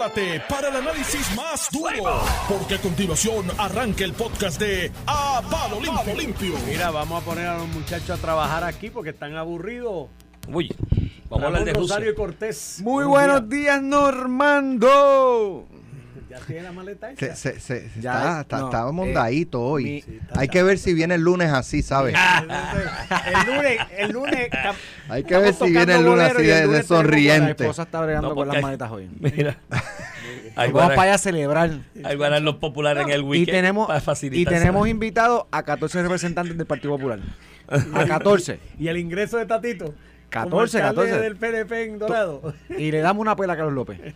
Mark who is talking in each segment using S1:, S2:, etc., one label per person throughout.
S1: prepárate para el análisis más duro, porque a continuación arranca el podcast de A Palo Limpio. Limpio.
S2: Mira, vamos a poner a los muchachos a trabajar aquí porque están aburridos.
S3: Uy, vamos a hablar de
S2: Rosario
S3: Rusia.
S2: y Cortés.
S4: Muy buenos
S2: día.
S4: días, Normando.
S2: Ya tiene la maleta
S4: Se-
S2: hecha.
S4: se- se-
S5: Ya,
S4: está, está,
S5: no,
S4: está
S5: eh,
S4: mondadito hoy.
S5: mi-
S2: Sí, está
S4: Hay que ver si viene el lunes así, ¿sabes?
S2: el lunes, el lunes.
S4: Hay que ver si viene el lunes así
S2: y
S4: de,
S2: tenemos
S5: La
S4: sonriente.
S5: esposa está bregando
S3: No,
S5: con las maletas hoy.
S3: Mira, ahí
S5: Vamos para
S3: a,
S5: allá a celebrar.
S3: ahí van a los populares en el
S5: Y
S3: weekend
S5: tenemos,
S3: para
S5: y tenemos invitados a 14 representantes del Partido Popular. A 14.
S2: Y el ingreso de Tatito.
S5: 14,
S2: como alcalde
S5: 14.
S2: del PNP en Dorado.
S5: Y le damos una pela a Carlos López.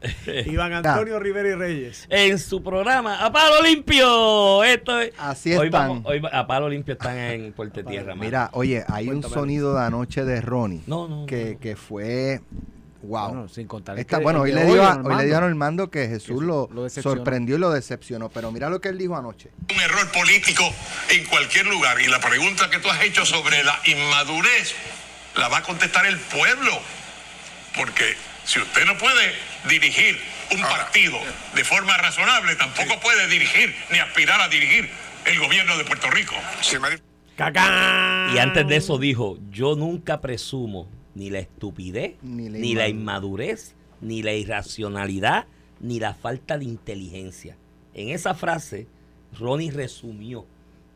S2: Iván Antonio Rivera y Reyes.
S3: en su programa A Palo Limpio. Esto es-
S4: Así
S3: hoy
S4: están.
S3: vamos- hoy a Palo Limpio están en Puerto Tierra.
S4: Mira, oye, hay un sonido de anoche de Ronnie
S3: No, no,
S4: que,
S3: no.
S4: que fue wow.
S5: Bueno, sin contar el
S4: Esta-
S5: que-
S4: bueno, hoy le, dio a, hoy
S5: Normando.
S4: le dio a Normando que Jesús
S5: Que
S4: lo, sorprendió y lo decepcionó. Pero mira lo que él dijo anoche.
S6: un error político en cualquier lugar. Y la pregunta que tú has hecho sobre la inmadurez la va a contestar el pueblo. Porque si usted no puede dirigir un partido de forma razonable, tampoco puede dirigir ni aspirar a dirigir el gobierno de Puerto Rico.
S3: Y antes de eso dijo, yo nunca presumo ni la estupidez,
S4: Ni
S3: ni
S4: la
S3: la,
S4: inmadurez.
S3: inmadurez, ni la irracionalidad, ni la falta de inteligencia. En esa frase, Ronnie resumió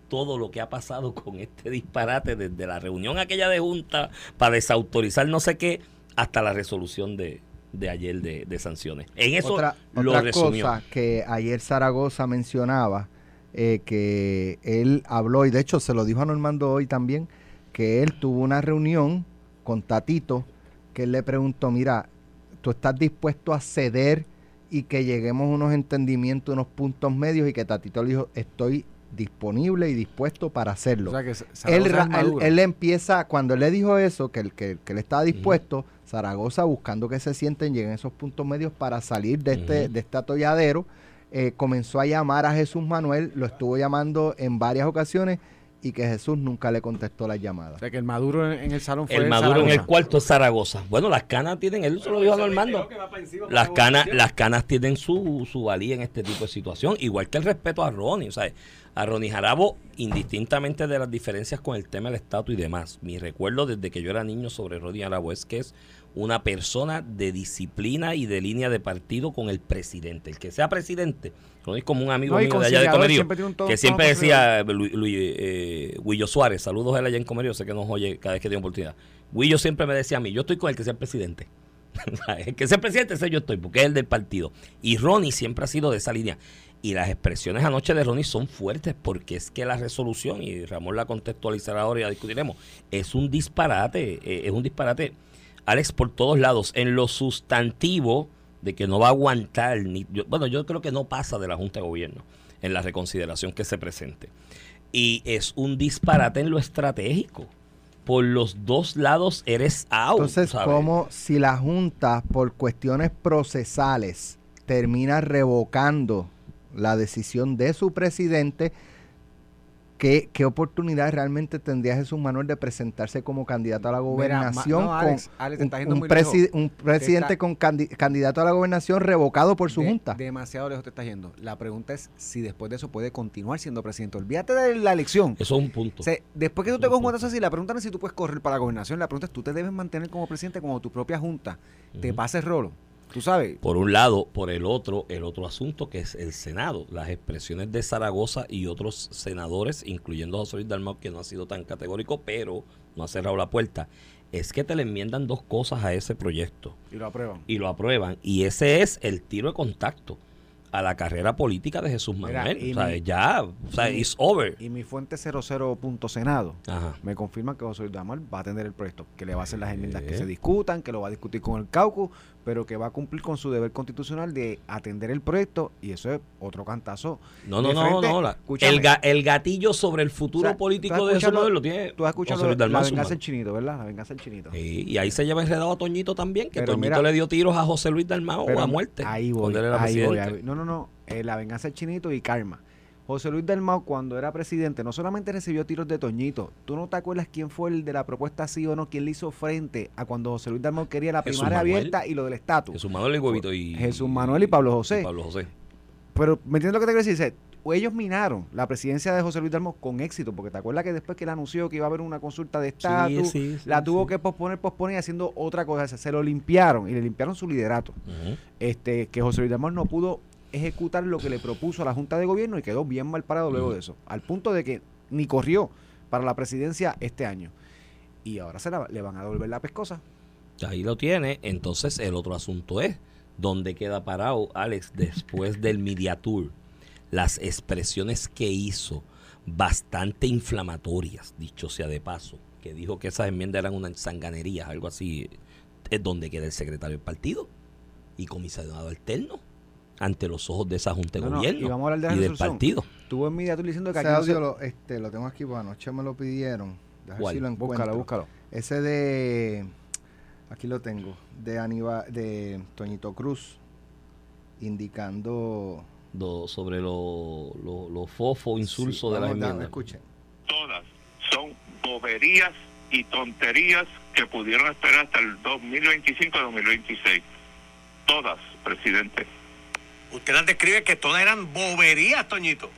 S3: todo lo que ha pasado con este disparate desde la reunión aquella de junta para desautorizar no sé qué hasta la resolución de, de ayer de, de sanciones. En eso
S4: otra
S3: lo
S4: otra
S3: resumió.
S4: cosa que ayer Zaragoza mencionaba, eh, que él habló, y de hecho se lo dijo a Normando hoy también, que él tuvo una reunión con Tatito, que él le preguntó, mira, ¿tú estás dispuesto a ceder y que lleguemos a unos entendimientos, unos puntos medios? Y que Tatito le dijo, estoy disponible y dispuesto para hacerlo.
S5: O sea que Zaragoza
S4: él, él, empieza, cuando él le dijo eso, que él, que, que él estaba dispuesto, Zaragoza buscando que se sienten, lleguen a esos puntos medios para salir de este, de este atolladero, eh, comenzó a llamar a Jesús Manuel, lo estuvo llamando en varias ocasiones y que Jesús nunca le contestó las
S5: O
S4: llamadas.
S5: sea que el maduro en, en el salón fue
S3: El maduro en el cuarto es Zaragoza. Bueno, las canas tienen, él se lo dijo a Normando. Las canas, las canas tienen su, su valía en este tipo de situación, igual que el respeto a Ronnie. O sea, a Ronnie Jarabo, indistintamente de las diferencias con el tema del estatus y demás. Mi recuerdo desde que yo era niño sobre Ronnie Jarabo es que es una persona de disciplina y de línea de partido con el presidente. El que sea presidente, Ronnie es como un amigo
S5: No,
S3: mío de allá de Comerío,
S5: siempre
S3: que siempre decía Lu- Lu- eh, Suárez, saludos a él allá en Comerío, sé que nos oye cada vez que tiene oportunidad. Huillo siempre me decía a mí, yo estoy con el que sea el presidente. el que sea presidente, ese yo estoy, porque es el del partido. Y Ronnie siempre ha sido de esa línea. Y las expresiones anoche de Ronnie son fuertes porque es que la resolución, y Ramón la contextualizará ahora y la discutiremos, es un disparate, eh, es un disparate, Alex, por todos lados. En lo sustantivo de que no va a aguantar, ni, yo- bueno, yo creo que no pasa de la Junta de Gobierno en la reconsideración que se presente. Y es un disparate en lo estratégico. Por los dos lados eres out.
S4: Entonces,
S3: ¿sabes?
S4: como si la Junta, por cuestiones procesales, termina revocando la decisión de su presidente, ¿qué, qué oportunidad realmente tendría Jesús Manuel de presentarse como candidato a la
S5: Mira,
S4: gobernación
S5: no, Alex,
S4: con
S5: Alex, te
S4: un, presi- presidente
S5: Te está-
S4: con candi- candidato a la gobernación revocado por su
S5: De-
S4: Junta?
S5: Demasiado lejos te estás yendo. La pregunta es si después de eso puede continuar siendo presidente. Olvídate de la elección.
S3: Eso es un punto.
S5: O sea, después que tú te
S3: Eso es un
S5: conjuntas así, la pregunta no es si tú puedes correr para la gobernación, la pregunta es tú te debes mantener como presidente cuando tu propia junta te
S3: Ujú.
S5: pase el rolo. Tú sabes,
S3: Por un lado, por el otro, el otro asunto que es el Senado. Las expresiones de Zaragoza y otros senadores, incluyendo a José Luis Dalmau, que no ha sido tan categórico, pero no ha cerrado la puerta, es que te le enmiendan dos cosas a ese proyecto
S5: y lo aprueban.
S3: y lo aprueban. Y ese es el tiro de contacto a la carrera política de Jesús Manuel. o sea,
S5: mi-
S3: ya, o sea,
S5: y
S3: it's over.
S5: Y mi fuente 00.senado
S3: Ajá.
S5: me confirma que José Luis Damar va a atender el proyecto, que le va a hacer las enmiendas que se discutan, que lo va a discutir con el caucus, pero que va a cumplir con su deber constitucional de atender el proyecto y eso es otro cantazo.
S3: No, no, no, no. la-
S5: Escúchame.
S3: el, ga- el gatillo sobre el futuro
S5: O sea,
S3: político de Manuel lo tiene
S5: Tú has escuchado la
S3: su
S5: venganza del chinito, ¿verdad? La venganza del chinito.
S3: Sí, y ahí se lleva enredado a Toñito también, que
S5: Pero
S3: Toñito
S5: mira-
S3: le dio tiros a José Luis Dalmao a muerte.
S5: Ahí voy, ahí voy, ahí voy. No, no, no. eh, la venganza del chinito y karma. José Luis Dalmau, cuando era presidente, no solamente recibió tiros de Toñito. ¿Tú no te acuerdas quién fue el de la propuesta sí o no? ¿Quién le hizo frente a cuando José Luis Dalmau quería la
S3: Jesús
S5: primaria
S3: Manuel.
S5: abierta y lo del estatus?
S3: Jesús Manuel el huevito y.
S5: Jesús Manuel y Pablo José.
S3: y Pablo José.
S5: Pero, ¿me entiendes lo que te quiero decir? Ellos minaron la presidencia de José Luis Dalmau con éxito, porque te acuerdas que después que él anunció que iba a haber una consulta de estatus,
S3: sí, sí,
S5: la tuvo que posponer, posponer y haciendo otra cosa. Se lo limpiaron y le limpiaron su liderato. Este, que José Luis Dalmau no pudo ejecutar lo que le propuso a la Junta de Gobierno y quedó bien mal parado luego de eso. Al punto de que ni corrió para la presidencia este año. Y ahora se la- le van a devolver la pescosa.
S3: Ahí lo tiene. Entonces, el otro asunto es: ¿dónde queda parado Alex después del Media Tour? Las expresiones que hizo, bastante inflamatorias, dicho sea de paso, que dijo que esas enmiendas eran una sanganería, algo así. Es donde queda el secretario del partido y comisionado alterno ante los ojos de esa Junta de
S5: No, no,
S3: Gobierno
S5: y vamos a hablar de la
S3: y del partido.
S5: Tuvo en media diciendo que
S4: Ese
S5: aquí
S4: audio lo, este, lo tengo aquí, porque anoche me lo pidieron.
S3: ¿Cuál?
S4: si lo encuentro.
S5: Búscalo, búscalo.
S4: Ese de. Aquí lo tengo. De Aníbal, de Toñito Cruz. Indicando.
S3: Do- sobre lo, lo, lo fofo, insulso
S4: Sí,
S3: de
S4: dame,
S3: enmiendas.
S4: Escuchen.
S6: todas son boberías y tonterías que pudieron esperar hasta el 2025-2026. Todas, presidente.
S7: Usted las describe que todas eran boberías, Toñito.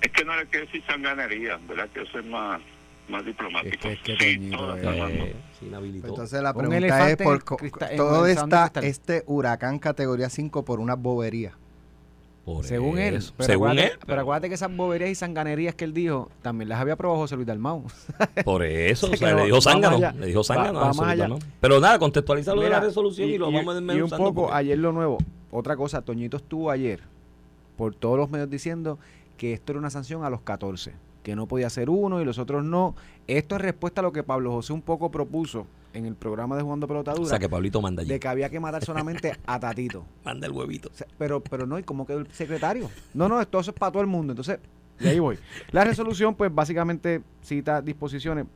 S6: Es que no le quiero decir sanganería, ¿verdad? Que eso es más, más diplomático.
S5: Es que- es que
S6: Sí, todas,
S5: eh.
S3: Eh, inhabilitó.
S4: Entonces la
S5: Un
S4: pregunta es por todo
S5: cristal.
S4: este huracán categoría 5 por una bobería.
S3: Por
S5: Según él. Pero
S3: Según
S5: acuérdate,
S3: él.
S5: Pero acuérdate que esas boberías y sanganerías que él dijo, también las había aprobado José Luis Dalmau.
S3: Por eso, o sea, le dijo zángano. Le dijo. Pero nada, contextualiza lo de la
S5: Mira,
S3: resolución y, lo vamos a
S5: y un poco,
S3: porque-
S5: ayer lo nuevo. Otra cosa, Toñito estuvo ayer por todos los medios diciendo que esto era una sanción a los 14, que no podía ser uno y los otros no. Esto es respuesta a lo que Pablo José un poco propuso en el programa de Jugando Pelota
S3: O sea, que Pablito manda allí.
S5: de que había que matar solamente a Tatito.
S3: Manda el huevito.
S5: O sea, pero, pero no, ¿y cómo quedó el secretario? No, no, esto eso es para todo el mundo. Entonces, y ahí voy. La resolución, pues básicamente cita disposiciones.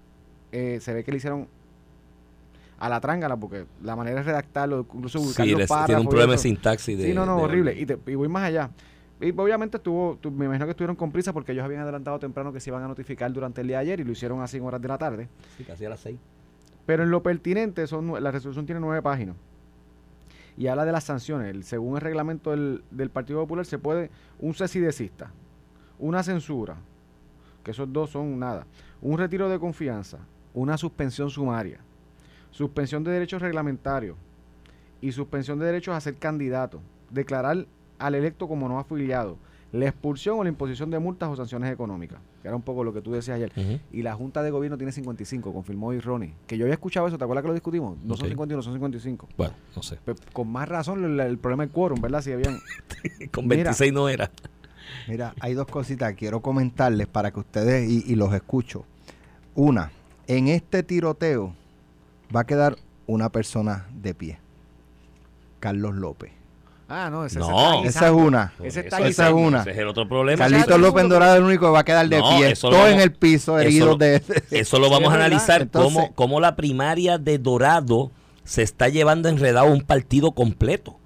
S5: eh, se ve que le hicieron a la trángala, porque la manera de redactarlo, incluso ubicar
S3: Sí,
S5: los
S3: les- tiene
S5: párrafos
S3: un problema de sintaxis. De,
S5: Sí, no, no,
S3: de-
S5: horrible. Y, te- y voy más allá. Y obviamente estuvo, tu- me imagino que estuvieron con prisa porque ellos habían adelantado temprano que se iban a notificar durante el día de ayer y lo hicieron así en horas de la tarde.
S3: Sí, casi a las seis.
S5: Pero en lo pertinente, son, la resolución tiene nueve páginas. Y habla de las sanciones. El- según el reglamento del, del Partido Popular, se puede un cesidecista, una censura, que esos dos son nada, un retiro de confianza, una suspensión sumaria, suspensión de derechos reglamentarios y suspensión de derechos a ser candidato, declarar al electo como no afiliado, la expulsión o la imposición de multas o sanciones económicas, que era un poco lo que tú decías ayer. Y la Junta de Gobierno tiene 55, confirmó hoy Ronnie. Que yo había escuchado eso, ¿te acuerdas que lo discutimos? No son
S3: Ok.
S5: 51, son 55.
S3: Bueno, no sé.
S5: Pe- con más razón el, el problema del quórum, ¿verdad? Si habían...
S3: Con
S5: Mira.
S3: 26 no era.
S4: Mira, hay dos cositas que quiero comentarles para que ustedes, y, y los escucho. Una, en este tiroteo va a quedar una persona de pie. Carlos López.
S5: Ah, no, ese,
S3: No.
S5: ese está
S4: Esa es una.
S5: Ese está
S4: Esa es una.
S3: Ese es el otro problema.
S4: Carlitos. López Dorado es el único que va a quedar de
S3: No,
S4: pie. Todo en el piso,
S3: eso lo-
S4: de...
S3: Eso lo vamos a analizar
S4: Entonces-
S3: cómo, cómo la primaria de Dorado se está llevando enredado un partido completo.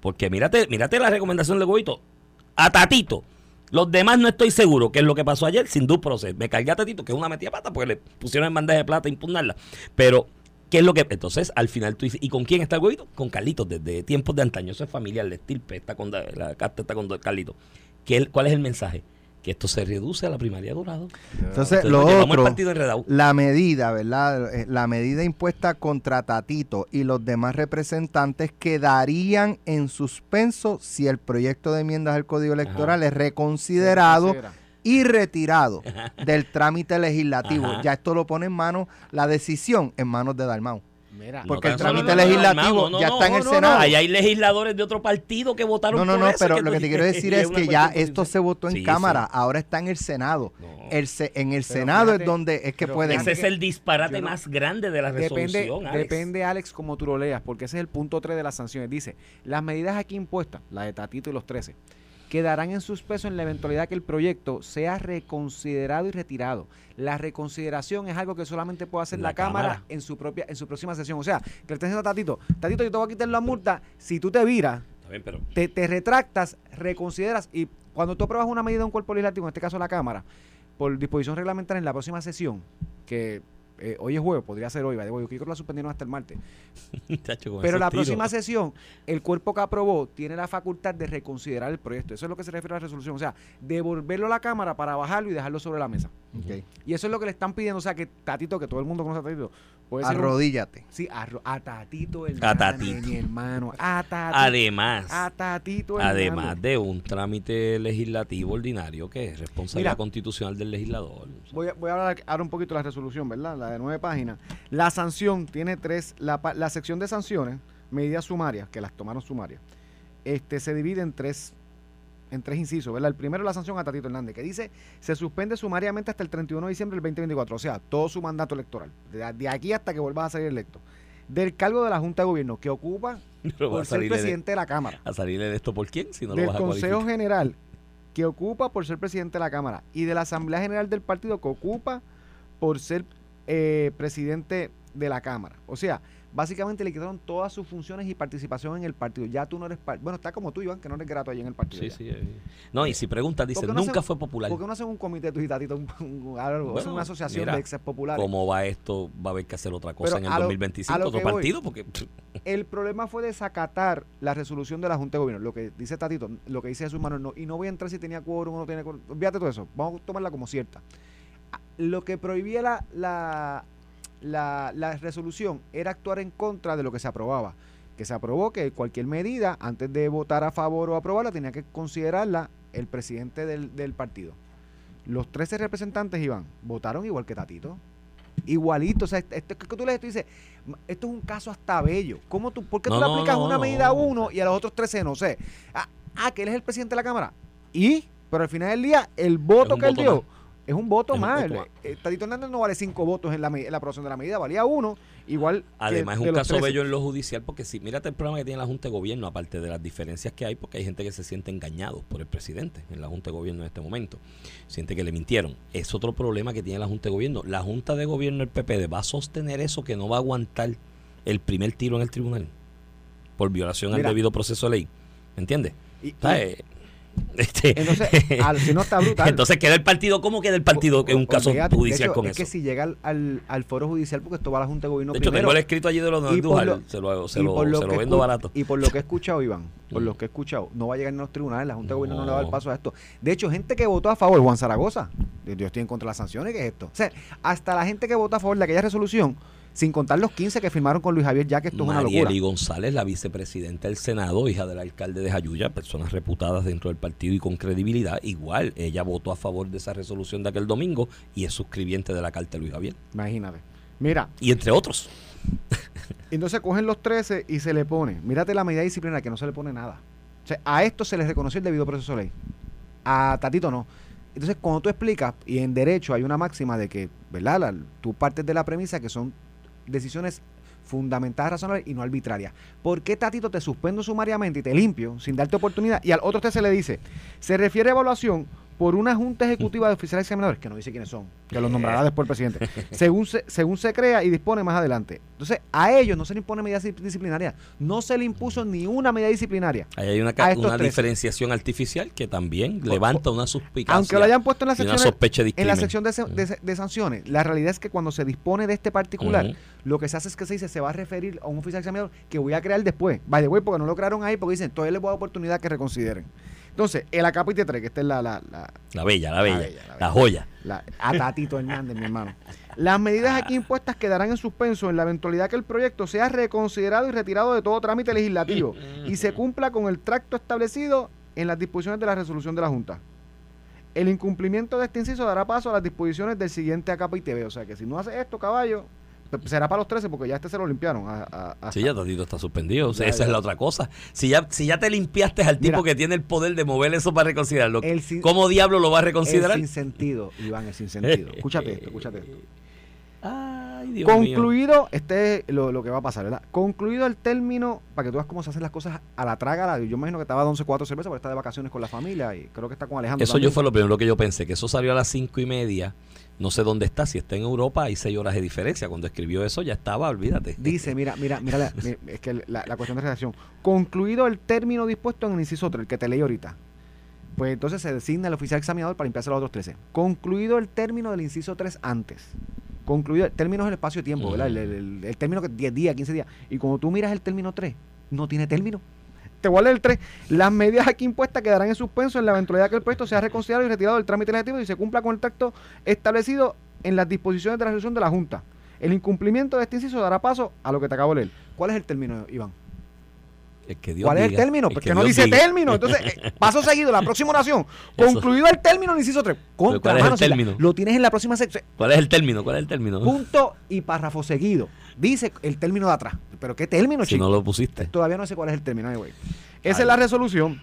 S3: Porque mírate, mírate la recomendación de Goito. A Tatito. Los demás no estoy seguro, que es lo que pasó ayer, sin due process. Me cargué a Tatito, que es una metida pata, porque le pusieron en bandeja de plata a impugnarla. Pero, ¿qué es lo que...? Entonces, al final tú dices, ¿y con quién está el Goito? Con Carlitos, desde tiempos de antaño. Eso es familiar, la estirpe está con... La carta está con Carlitos. ¿Qué, es- ¿Cuál es el mensaje? Que esto se reduce a la primaria de Dorado.
S4: Entonces,
S3: Entonces,
S4: lo otro, la medida, ¿verdad? Eh, La medida impuesta contra Tatito y los demás representantes quedarían en suspenso si el proyecto de enmiendas al Código Electoral es reconsiderado y retirado del trámite legislativo.
S3: Ajá.
S4: Ya esto lo pone en manos, la decisión en manos de Dalmau.
S5: Mira,
S3: No
S4: Porque el trámite
S3: no, no, no,
S4: legislativo ya
S3: no,
S4: está en
S3: no,
S4: el
S3: no,
S4: Senado.
S3: no. Ahí hay legisladores de otro partido que votaron
S4: No, no,
S3: por
S4: no,
S3: eso,
S4: pero
S3: que
S4: lo que te quiero decir es que ya esto se votó en
S3: Sí,
S4: Cámara,
S3: sí.
S4: ahora está en el Senado.
S3: No.
S4: El se- en el
S5: Pero
S4: Senado
S5: fíjate,
S4: es donde es que pueden...
S3: Ese es el disparate
S5: no-
S3: más grande de la
S5: Depende,
S3: resolución, Alex.
S5: depende, Alex, como tú lo leas, porque ese es el punto 3 de las sanciones. Dice, las medidas aquí impuestas, la de Tatito y los 13, quedarán en suspenso en la eventualidad que el proyecto sea reconsiderado y retirado. La reconsideración es algo que solamente puede hacer la,
S3: La
S5: Cámara,
S3: Cámara.
S5: en su propia en su próxima sesión. O sea, que le estén diciendo a Tatito, Tatito, yo te voy a quitar la multa si tú te viras
S3: Está bien, pero
S5: te, te retractas, reconsideras y cuando tú apruebas una medida de un cuerpo legislativo, en este caso la Cámara, por disposición reglamentaria en la próxima sesión, que eh, hoy es jueves, podría ser hoy, yo creo que la suspendieron hasta el martes, pero la próxima sesión, el cuerpo que aprobó tiene la facultad de reconsiderar el proyecto. Eso es lo que se refiere a la resolución. O sea, devolverlo a la Cámara para bajarlo y dejarlo sobre la mesa. Y eso es lo que le están pidiendo. O sea, que Tatito, que todo el mundo conoce a Tatito, puede ser un-
S4: Arrodíllate.
S5: Sí, a, Ro- a Tatito el
S3: A Tatito.
S5: mi hermano. A Tatito.
S3: Además,
S5: a Tatito el
S3: además de un trámite legislativo ordinario que es responsabilidad
S5: Mira.
S3: constitucional del legislador.
S5: Voy a, voy a hablar ahora un poquito de la resolución, ¿verdad? La de nueve páginas. La sanción tiene tres, la, pa- la sección de sanciones, medidas sumarias, que las tomaron sumarias, este, se divide en tres, en tres incisos, ¿verdad? El primero es la sanción a Tatito Hernández, que dice, se suspende sumariamente hasta el 31 de diciembre del 2024, o sea, todo su mandato electoral, de, de aquí hasta que vuelva a salir electo, del cargo de la Junta de Gobierno, que ocupa
S3: Pero
S5: por ser
S3: de,
S5: presidente de la Cámara.
S3: a salir de esto por quién si no lo
S5: del
S3: vas a
S5: Consejo
S3: cualificar.
S5: General que ocupa por ser presidente de la Cámara y de la Asamblea General del partido que ocupa por ser eh, presidente de la Cámara. O sea, básicamente le quitaron todas sus funciones y participación en el partido. Ya tú no eres. Bueno, está como tú, Iván, que no eres grato ahí en el partido.
S3: Sí,
S5: ya.
S3: sí. eh. No, y si preguntas, dicen,
S5: ¿Por qué no
S3: nunca
S5: hacen-
S3: fue popular.
S5: ¿Por qué no hacen un comité tú y Tatito? Un, un- algo,
S3: Bueno,
S5: una asociación
S3: mira,
S5: de exes populares.
S3: ¿Cómo va esto? Va a haber que hacer otra cosa
S5: Pero
S3: en el
S5: lo-
S3: 2025,
S5: a lo
S3: otro
S5: voy.
S3: partido, porque
S5: El problema fue desacatar la resolución de la Junta de Gobierno. Lo que dice Tatito, lo que dice Jesús Manuel, no, y no voy a entrar si tenía quórum o no tenía quórum. Olvídate todo eso. Vamos a tomarla como cierta. Lo que prohibía la, la, la, la resolución era actuar en contra de lo que se aprobaba. Que se aprobó que cualquier medida, antes de votar a favor o aprobarla, tenía que considerarla el presidente del, del partido. Los 13 representantes, Iván, votaron igual que Tatito. Igualito. O sea, esto, es que tú lees y dices, esto es un caso hasta bello. ¿Cómo tú, ¿Por qué
S3: No,
S5: tú le aplicas
S3: no,
S5: una medida a uno y a los otros 13 no sé? Ah, ah, que él es el presidente de la Cámara. ¿Y? Pero al final del día, el voto que él dio. Es un voto
S3: Es un
S5: más.
S3: voto
S5: El-
S3: más.
S5: eh, Tatito Hernández no vale cinco votos en la, en la aprobación de la medida, valía uno, igual que
S3: Además, es un caso
S5: 13.
S3: bello en lo judicial, porque si mírate el problema que tiene la Junta de Gobierno, aparte de las diferencias que hay, porque hay gente que se siente engañado por el presidente en la Junta de Gobierno en este momento. Siente que le mintieron. Es otro problema que tiene la Junta de Gobierno. La Junta de Gobierno del PPD va a sostener eso que no va a aguantar el primer tiro en el tribunal por violación
S5: Mira.
S3: al debido proceso de ley. ¿Me entiendes?
S5: Y- y-
S3: ¿Sabes? Este,
S5: Entonces, al- si no está brutal.
S3: entonces queda el partido. ¿Cómo queda el partido en un caso judicial
S5: hecho,
S3: con
S5: es
S3: eso?
S5: que si llega al, al, al foro judicial, porque esto va a la Junta de Gobierno
S3: de hecho,
S5: primero,
S3: tengo el escrito allí de los Andújar, se lo, se lo, se lo
S5: que
S3: vendo barato.
S5: Y por lo que he escuchado, Iván, por
S3: Mm.
S5: lo que he escuchado, no va a llegar en los tribunales, la Junta de Gobierno no, le va a dar paso a esto. De hecho, gente que votó a favor, Juan Zaragoza, yo estoy en contra de las sanciones, ¿qué es esto? O sea, hasta la gente que votó a favor de aquella resolución, sin contar los 15 que firmaron con Luis Javier, ya que esto es una locura.
S3: Marieli González, la vicepresidenta del Senado, hija del alcalde de Jayuya, personas reputadas dentro del partido y con credibilidad, igual, ella votó a favor de esa resolución de aquel domingo y es suscribiente de la carta de Luis Javier.
S5: Imagínate. Mira,
S3: Y entre otros.
S5: entonces cogen los 13 y se le pone, mírate la medida disciplinaria que no se le pone nada. O sea, a esto se les reconoció el debido proceso de ley. A Tatito no. Entonces, cuando tú explicas, y en derecho hay una máxima de que, ¿verdad? La- tú partes de la premisa que son decisiones fundamentadas, razonables y no arbitrarias. ¿Por qué Tatito te suspendo sumariamente y te limpio sin darte oportunidad? Y al otro usted se le dice, se refiere a evaluación por una junta ejecutiva de oficiales examinadores, que no dice quiénes son, que los nombrará después el presidente, según se, según se crea y dispone más adelante. Entonces, a ellos no se le impone medida dis- disciplinaria, no se le impuso ni una medida disciplinaria.
S3: Ahí hay una, una diferenciación artificial que también levanta una suspicacia
S5: Aunque lo hayan puesto en la sección,
S3: sospecha de
S5: en la sección de, de- de sanciones, la realidad es que cuando se dispone de este particular, lo que se hace es que se dice, se va a referir a un oficial examinador que voy a crear después. Vaya, güey, porque no lo crearon ahí, porque dicen, todavía les voy a dar oportunidad que reconsideren. Entonces, el acápite 3, que esta es la, la, la,
S3: La bella, la bella, la,
S5: bella, la bella.
S3: joya.
S5: a Tatito Hernández, mi hermano. Las medidas aquí impuestas quedarán en suspenso en la eventualidad que el proyecto sea reconsiderado y retirado de todo trámite legislativo y se cumpla con el tracto establecido en las disposiciones de la resolución de la Junta. El incumplimiento de este inciso dará paso a las disposiciones del siguiente acápite B. O sea que si no hace esto, caballo, será para los 13 porque ya este se lo limpiaron. A, a- a-
S3: Sí, ya Tatito está suspendido. O sea,
S5: Ya,
S3: esa
S5: ya.
S3: es la otra cosa. Si ya, si ya te limpiaste al tipo
S5: Mira.
S3: que tiene el poder de mover eso para reconsiderarlo,
S5: sin-
S3: ¿cómo diablo lo va a reconsiderar?
S5: sin sentido, Iván, el sin sentido. Escúchate esto, escúchate esto.
S3: Ay, Dios mío.
S5: Concluido, este es lo, lo que va a pasar, ¿verdad? Concluido el término, para que tú veas cómo se hacen las cosas a la traga, yo imagino que estaba de 11 4 cervezas porque está de vacaciones con la familia y creo que está con Alejandro.
S3: Eso
S5: también.
S3: yo fue lo primero que yo pensé, que eso salió a las cinco y media. No sé dónde está, si está en Europa hay seis horas de diferencia. Cuando escribió eso ya estaba, olvídate.
S5: Dice, mira, mira, mira, la- es que la, la cuestión de redacción. Concluido el término dispuesto en el inciso 3, el que te leí ahorita. Pues entonces se designa el oficial examinador para limpiarse los otros 13. Concluido el término del inciso 3 antes. Concluido, el término es el espacio de tiempo, ¿verdad? El- el- el término que 10 días, 15 días. Y cuando tú miras el término 3, no tiene término. Te voy a leer el 3. Las medidas aquí impuestas quedarán en suspenso en la eventualidad que el proyecto sea reconsiderado y retirado del trámite legislativo y se cumpla con el texto establecido en las disposiciones de la resolución de la Junta. El incumplimiento de este inciso dará paso a lo que te acabo de leer. ¿Cuál es el término, Iván?
S3: El que Dios
S5: ¿Cuál es el término?
S3: el
S5: Porque
S3: que
S5: no
S3: Dios
S5: dice
S3: diga.
S5: término. Entonces, eh, paso seguido, la próxima oración. Concluido el término el inciso 3. Contra,
S3: ¿cuál es el
S5: si la-
S3: término?
S5: Lo tienes en la próxima sección.
S3: ¿Cuál es el término? ¿Cuál es el término?
S5: Punto y párrafo seguido. Dice el término de atrás. ¿Pero qué término,
S3: si
S5: chico?
S3: no lo pusiste.
S5: Todavía no sé cuál es el término, anyway. Esa
S3: Ay.
S5: es la resolución.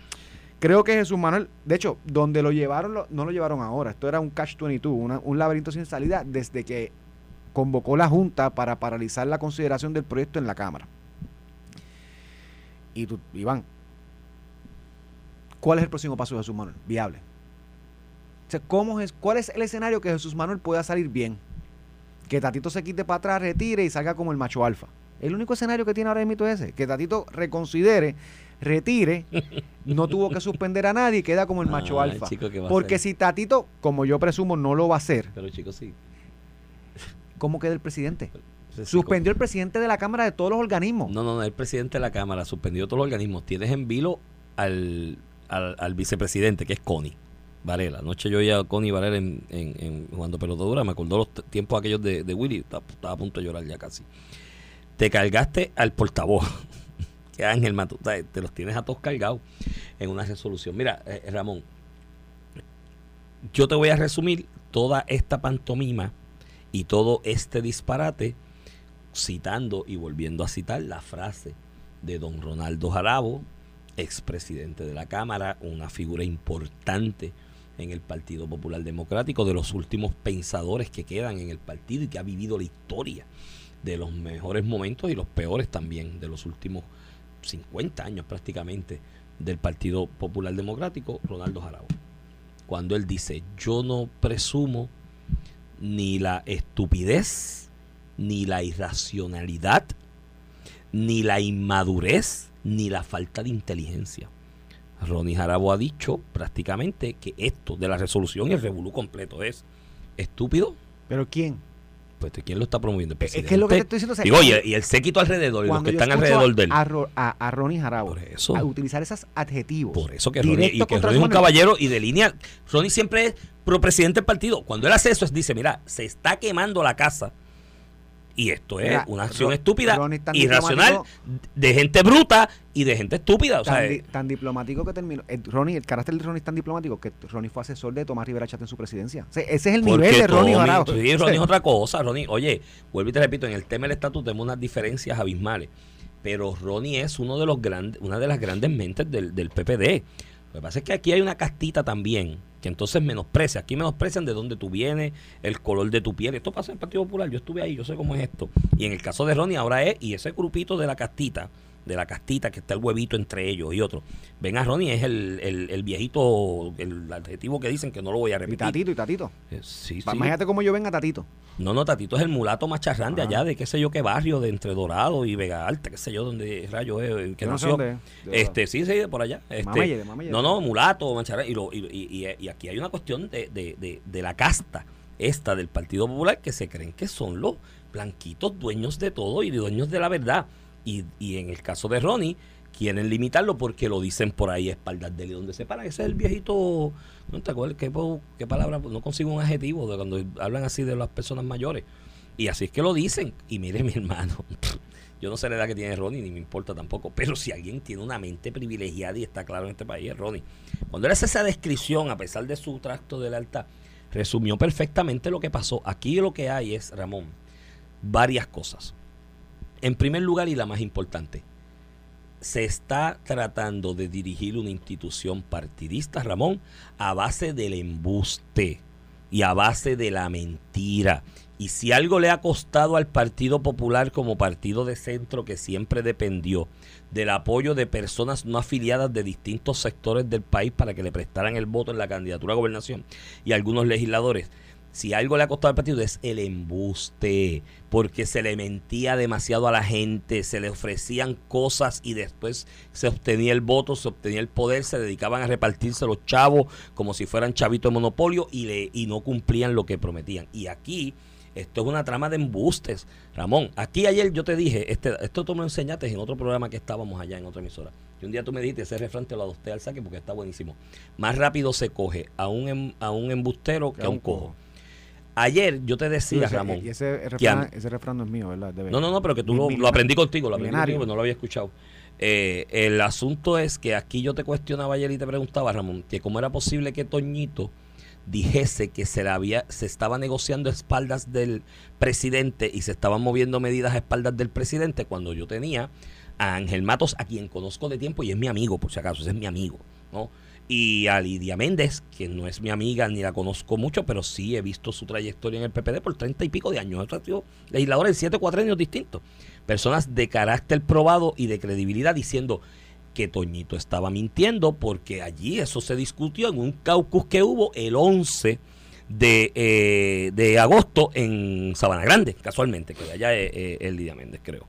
S5: Creo que Jesús Manuel, de hecho, donde lo llevaron, lo- no lo llevaron ahora. Esto era un catch 22, una- un laberinto sin salida desde que convocó la Junta para paralizar la consideración del proyecto en la Cámara. Y tú, Iván, ¿cuál es el próximo paso de Jesús Manuel? Viable. O sea, ¿cómo es, ¿cuál es el escenario que Jesús Manuel pueda salir bien? Que Tatito se quite para atrás, retire y salga como el macho alfa. El único escenario que tiene ahora mismo es ese. Que Tatito reconsidere, retire, no tuvo que suspender a nadie y queda como el macho alfa.
S3: chico, ¿qué va a
S5: Porque si Tatito, como yo presumo, no lo va a hacer,
S3: Pero chicos, sí.
S5: ¿cómo queda el presidente?
S3: Sí,
S5: Suspendió el presidente de la Cámara de todos los organismos.
S3: No, no, no, el presidente de la Cámara suspendió todos los organismos. Tienes en vilo al, al, al vicepresidente, que es Connie Varela. Anoche yo oía a Connie Varela en, en, en jugando pelotadura, me acordó los tiempos aquellos de, de Willy, estaba, estaba a punto de llorar ya casi. Te cargaste al portavoz, que Ángel Mato, te los tienes a todos cargados en una resolución. Mira, eh, Ramón, yo te voy a resumir toda esta pantomima y todo este disparate citando y volviendo a citar la frase de don Ronaldo Jarabo, expresidente de la Cámara, una figura importante en el Partido Popular Democrático, de los últimos pensadores que quedan en el partido y que ha vivido la historia de los mejores momentos y los peores también de los últimos 50 años prácticamente del Partido Popular Democrático, Ronaldo Jarabo. Cuando él dice, yo no presumo ni la estupidez, ni la irracionalidad, ni la inmadurez, ni la falta de inteligencia. Ronnie Jarabo ha dicho prácticamente que esto de la resolución y el revolú completo es estúpido.
S5: ¿Pero quién?
S3: Pues ¿quién lo está promoviendo? ¿El
S5: Es que es lo que te estoy diciendo. o sea,
S3: Digo, y el, y el séquito alrededor, y los que están alrededor de él.
S5: A, Ro- a, a Ronnie Jarabo.
S3: Por eso.
S5: A utilizar esos adjetivos.
S3: Por eso que Ronnie, y que Ronnie es un caballero y de línea. Ronnie siempre es pro presidente del partido. Cuando él hace eso, es, dice: Mira, se está quemando la casa. Y esto es
S5: Mira,
S3: una acción estúpida, irracional, de gente bruta y de gente estúpida. O sea,
S5: tan, di-
S3: eh,
S5: tan diplomático que terminó. El, Ronnie, el carácter de Ronnie es tan diplomático que Ronnie fue asesor de Tomás Rivera Chat en su presidencia. O sea, ese es el nivel de Ronnie.
S3: Sí, Ronnie es otra cosa. Ronnie, oye, vuelvo y te repito, en el tema del estatus tenemos unas diferencias abismales. Pero Ronnie es uno de los grandes, una de las grandes mentes del, del PPD. Lo que pasa es que aquí hay una castita también, que entonces menosprecia. Aquí menosprecian de dónde tú vienes, el color de tu piel. Esto pasa en el Partido Popular, yo estuve ahí, yo sé cómo es esto. Y en el caso de Ronnie ahora es, y ese grupito de la castita, de la castita que está el huevito entre ellos y otros. Ven a Ronnie, es el, el, el viejito, el adjetivo que dicen que no lo voy a
S5: Y
S3: repetir.
S5: Tatito y Tatito.
S3: Eh, Sí, sí.
S5: Imagínate cómo yo venga Tatito.
S3: No, no, Tatito es el mulato macharrán de
S5: Ah.
S3: allá, de qué sé yo qué barrio, de entre Dorado y Vega Alta, qué sé yo, donde rayo es, que
S5: Yo no
S3: nació.
S5: dónde es. De
S3: Este, sí, sí, por allá. Este,
S5: de
S3: no, no, mulato, macharrán. Y, lo- y, y- y- y aquí hay una cuestión de, de, de, de la casta esta del Partido Popular que se creen que son los blanquitos dueños de todo y dueños de la verdad. Y, y en el caso de Ronnie, quieren limitarlo porque lo dicen por ahí espaldas de él, donde se para. Ese es el viejito. ¿No te acuerdas qué, palabra? No consigo un adjetivo de cuando hablan así de las personas mayores. Y así es que lo dicen. Y mire, mi hermano, yo no sé la edad que tiene Ronnie, ni me importa tampoco. Pero si alguien tiene una mente privilegiada y está claro en este país, es Ronnie. Cuando él hace esa descripción, a pesar de su tracto de lealtad, resumió perfectamente lo que pasó. Aquí lo que hay es, Ramón, varias cosas. En primer lugar, y la más importante, se está tratando de dirigir una institución partidista, Ramón, a base del embuste. y a base de la mentira. Y si algo le ha costado al Partido Popular como partido de centro que siempre dependió del apoyo de personas no afiliadas de distintos sectores del país para que le prestaran el voto en la candidatura a gobernación y algunos legisladores, si algo le ha costado al partido es el embuste, porque se le mentía demasiado a la gente, se le ofrecían cosas y después se obtenía el voto, se obtenía el poder, se dedicaban a repartirse los chavos como si fueran chavitos de monopolio y, le, y no cumplían lo que prometían. Y aquí esto es una trama de embustes. Ramón, aquí ayer yo te dije, este, esto tú me lo enseñaste en otro programa que estábamos allá en otra emisora. Y un día tú me dijiste, ese refrán te lo adopté al saque porque está buenísimo. Más rápido se coge a un, em- a un embustero que a un cojo. Ayer yo te decía,
S5: ese,
S3: Ramón.
S5: y ese refrán, ese refrán no es mío, ¿verdad? Debe-
S3: no, no, no, pero que tú lo, lo aprendí contigo, lo aprendí contigo, no lo había escuchado. Eh, el asunto es que aquí yo te cuestionaba ayer y te preguntaba, Ramón, que cómo era posible que Toñito dijese que se, le había, se estaba negociando a espaldas del presidente y se estaban moviendo medidas a espaldas del presidente cuando yo tenía a Ángel Matos, a quien conozco de tiempo y es mi amigo, por si acaso, ese es mi amigo, ¿no? Y a Lidia Méndez, que no es mi amiga ni la conozco mucho, pero sí he visto su trayectoria en el PPD por treinta y pico de años. Legislador en siete cuatrenios distintos. Personas de carácter probado y de credibilidad diciendo que Toñito estaba mintiendo porque allí eso se discutió en un caucus que hubo el 11 de, eh, de agosto en Sabana Grande, casualmente, que allá es eh, el Lidia Méndez, creo.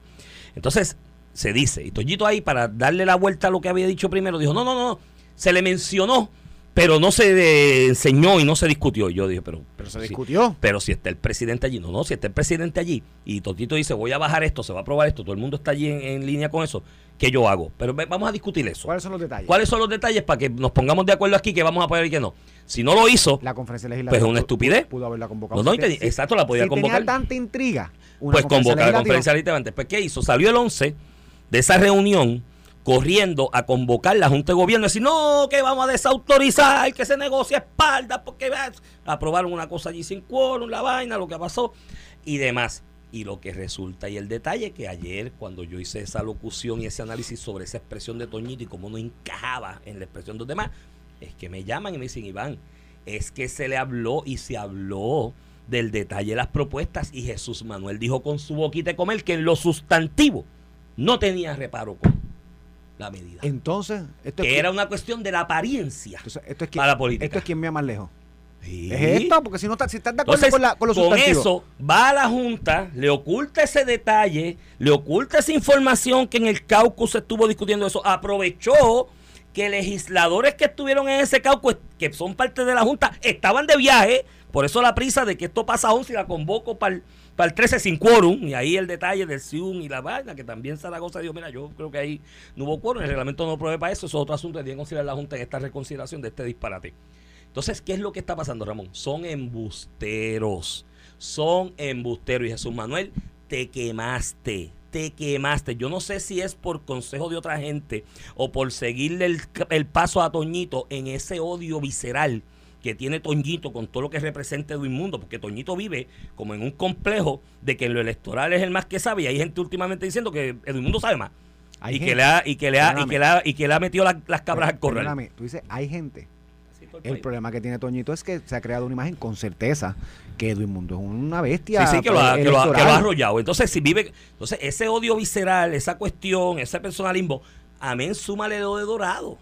S3: Entonces, se dice, y Toñito ahí, para darle la vuelta a lo que había dicho primero, dijo, no, no, no, se le mencionó, pero no se eh, enseñó y no se discutió. Y yo dije, pero,
S5: Pero se
S3: sí,
S5: discutió.
S3: pero si está el presidente allí, no, no, si está el presidente allí y Totito dice, voy a bajar esto, se va a aprobar esto, todo el mundo está allí en, en línea con eso, ¿qué yo hago? Pero ve- vamos a discutir eso.
S5: ¿Cuáles son los detalles?
S3: ¿Cuáles son los detalles para que nos pongamos de acuerdo aquí que vamos a apoyar y que no? Si no lo hizo,
S5: La conferencia
S3: Pues
S5: legislativa.
S3: es una estupidez.
S5: Pudo haberla convocado.
S3: No,
S5: si-
S3: exacto, la podía
S5: si
S3: convocar.
S5: tenía tanta intriga. una
S3: pues convocar la conferencia legislativa antes. Pues, ¿qué hizo? Salió el 11 de esa reunión corriendo a convocar la Junta de Gobierno y decir, no, que vamos a desautorizar, que se negocia a espaldas, porque aprobaron una cosa allí sin quórum, la vaina, lo que pasó y demás. Y lo que resulta, y el detalle que ayer, cuando yo hice esa locución y ese análisis sobre esa expresión de Toñito y cómo no encajaba en la expresión de los demás, es que me llaman y me dicen, Iván, es que se le habló y se habló del detalle de las propuestas y Jesús Manuel dijo con su boquita de comer que en lo sustantivo no tenía reparo con la medida.
S5: Entonces, esto es
S3: que era una cuestión de la apariencia
S5: entonces, esto es que,
S3: para la política.
S5: Esto es quien me más lejos.
S3: Sí.
S5: Es esto, porque si no está- si estás de acuerdo con, la, con los
S3: con eso va a la Junta, le oculta ese detalle, le oculta esa información que en el caucus se estuvo discutiendo eso, aprovechó que legisladores que estuvieron en ese caucus, que son parte de la Junta, estaban de viaje, por eso la prisa de que esto pasa aún si la convoco para el, para el 13 sin quórum, y ahí el detalle del CIUN y la vaina, que también Zaragoza dijo, mira, yo creo que ahí no hubo quórum, el reglamento no pruebe para eso, eso es otro asunto que tiene que considerar la Junta en esta reconsideración de este disparate. Entonces, ¿qué es lo que está pasando, Ramón? Son embusteros. Son embusteros. Y Jesús Manuel, te quemaste. Te quemaste. Yo no sé si es por consejo de otra gente o por seguirle el, el paso a Toñito en ese odio visceral que tiene Toñito con todo lo que representa Edwin Mundo, porque Toñito vive como en un complejo de que en lo electoral es el más que sabe, y hay gente últimamente diciendo que Edwin Mundo sabe más.
S5: Hay
S3: y, que le ha, y que le ha, y que le ha, y que le ha metido la- las cabras al corral.
S5: Tú dices, hay gente.
S3: El
S5: problema que tiene Toñito es que se ha creado una imagen con certeza que Edwin Mundo es una bestia.
S3: Sí, sí, que lo, ha, que, lo ha, que lo ha
S5: electoral.
S3: arrollado. Entonces, si vive. Entonces, ese odio visceral, esa cuestión, ese personalismo, amén, súmale lo de dorado.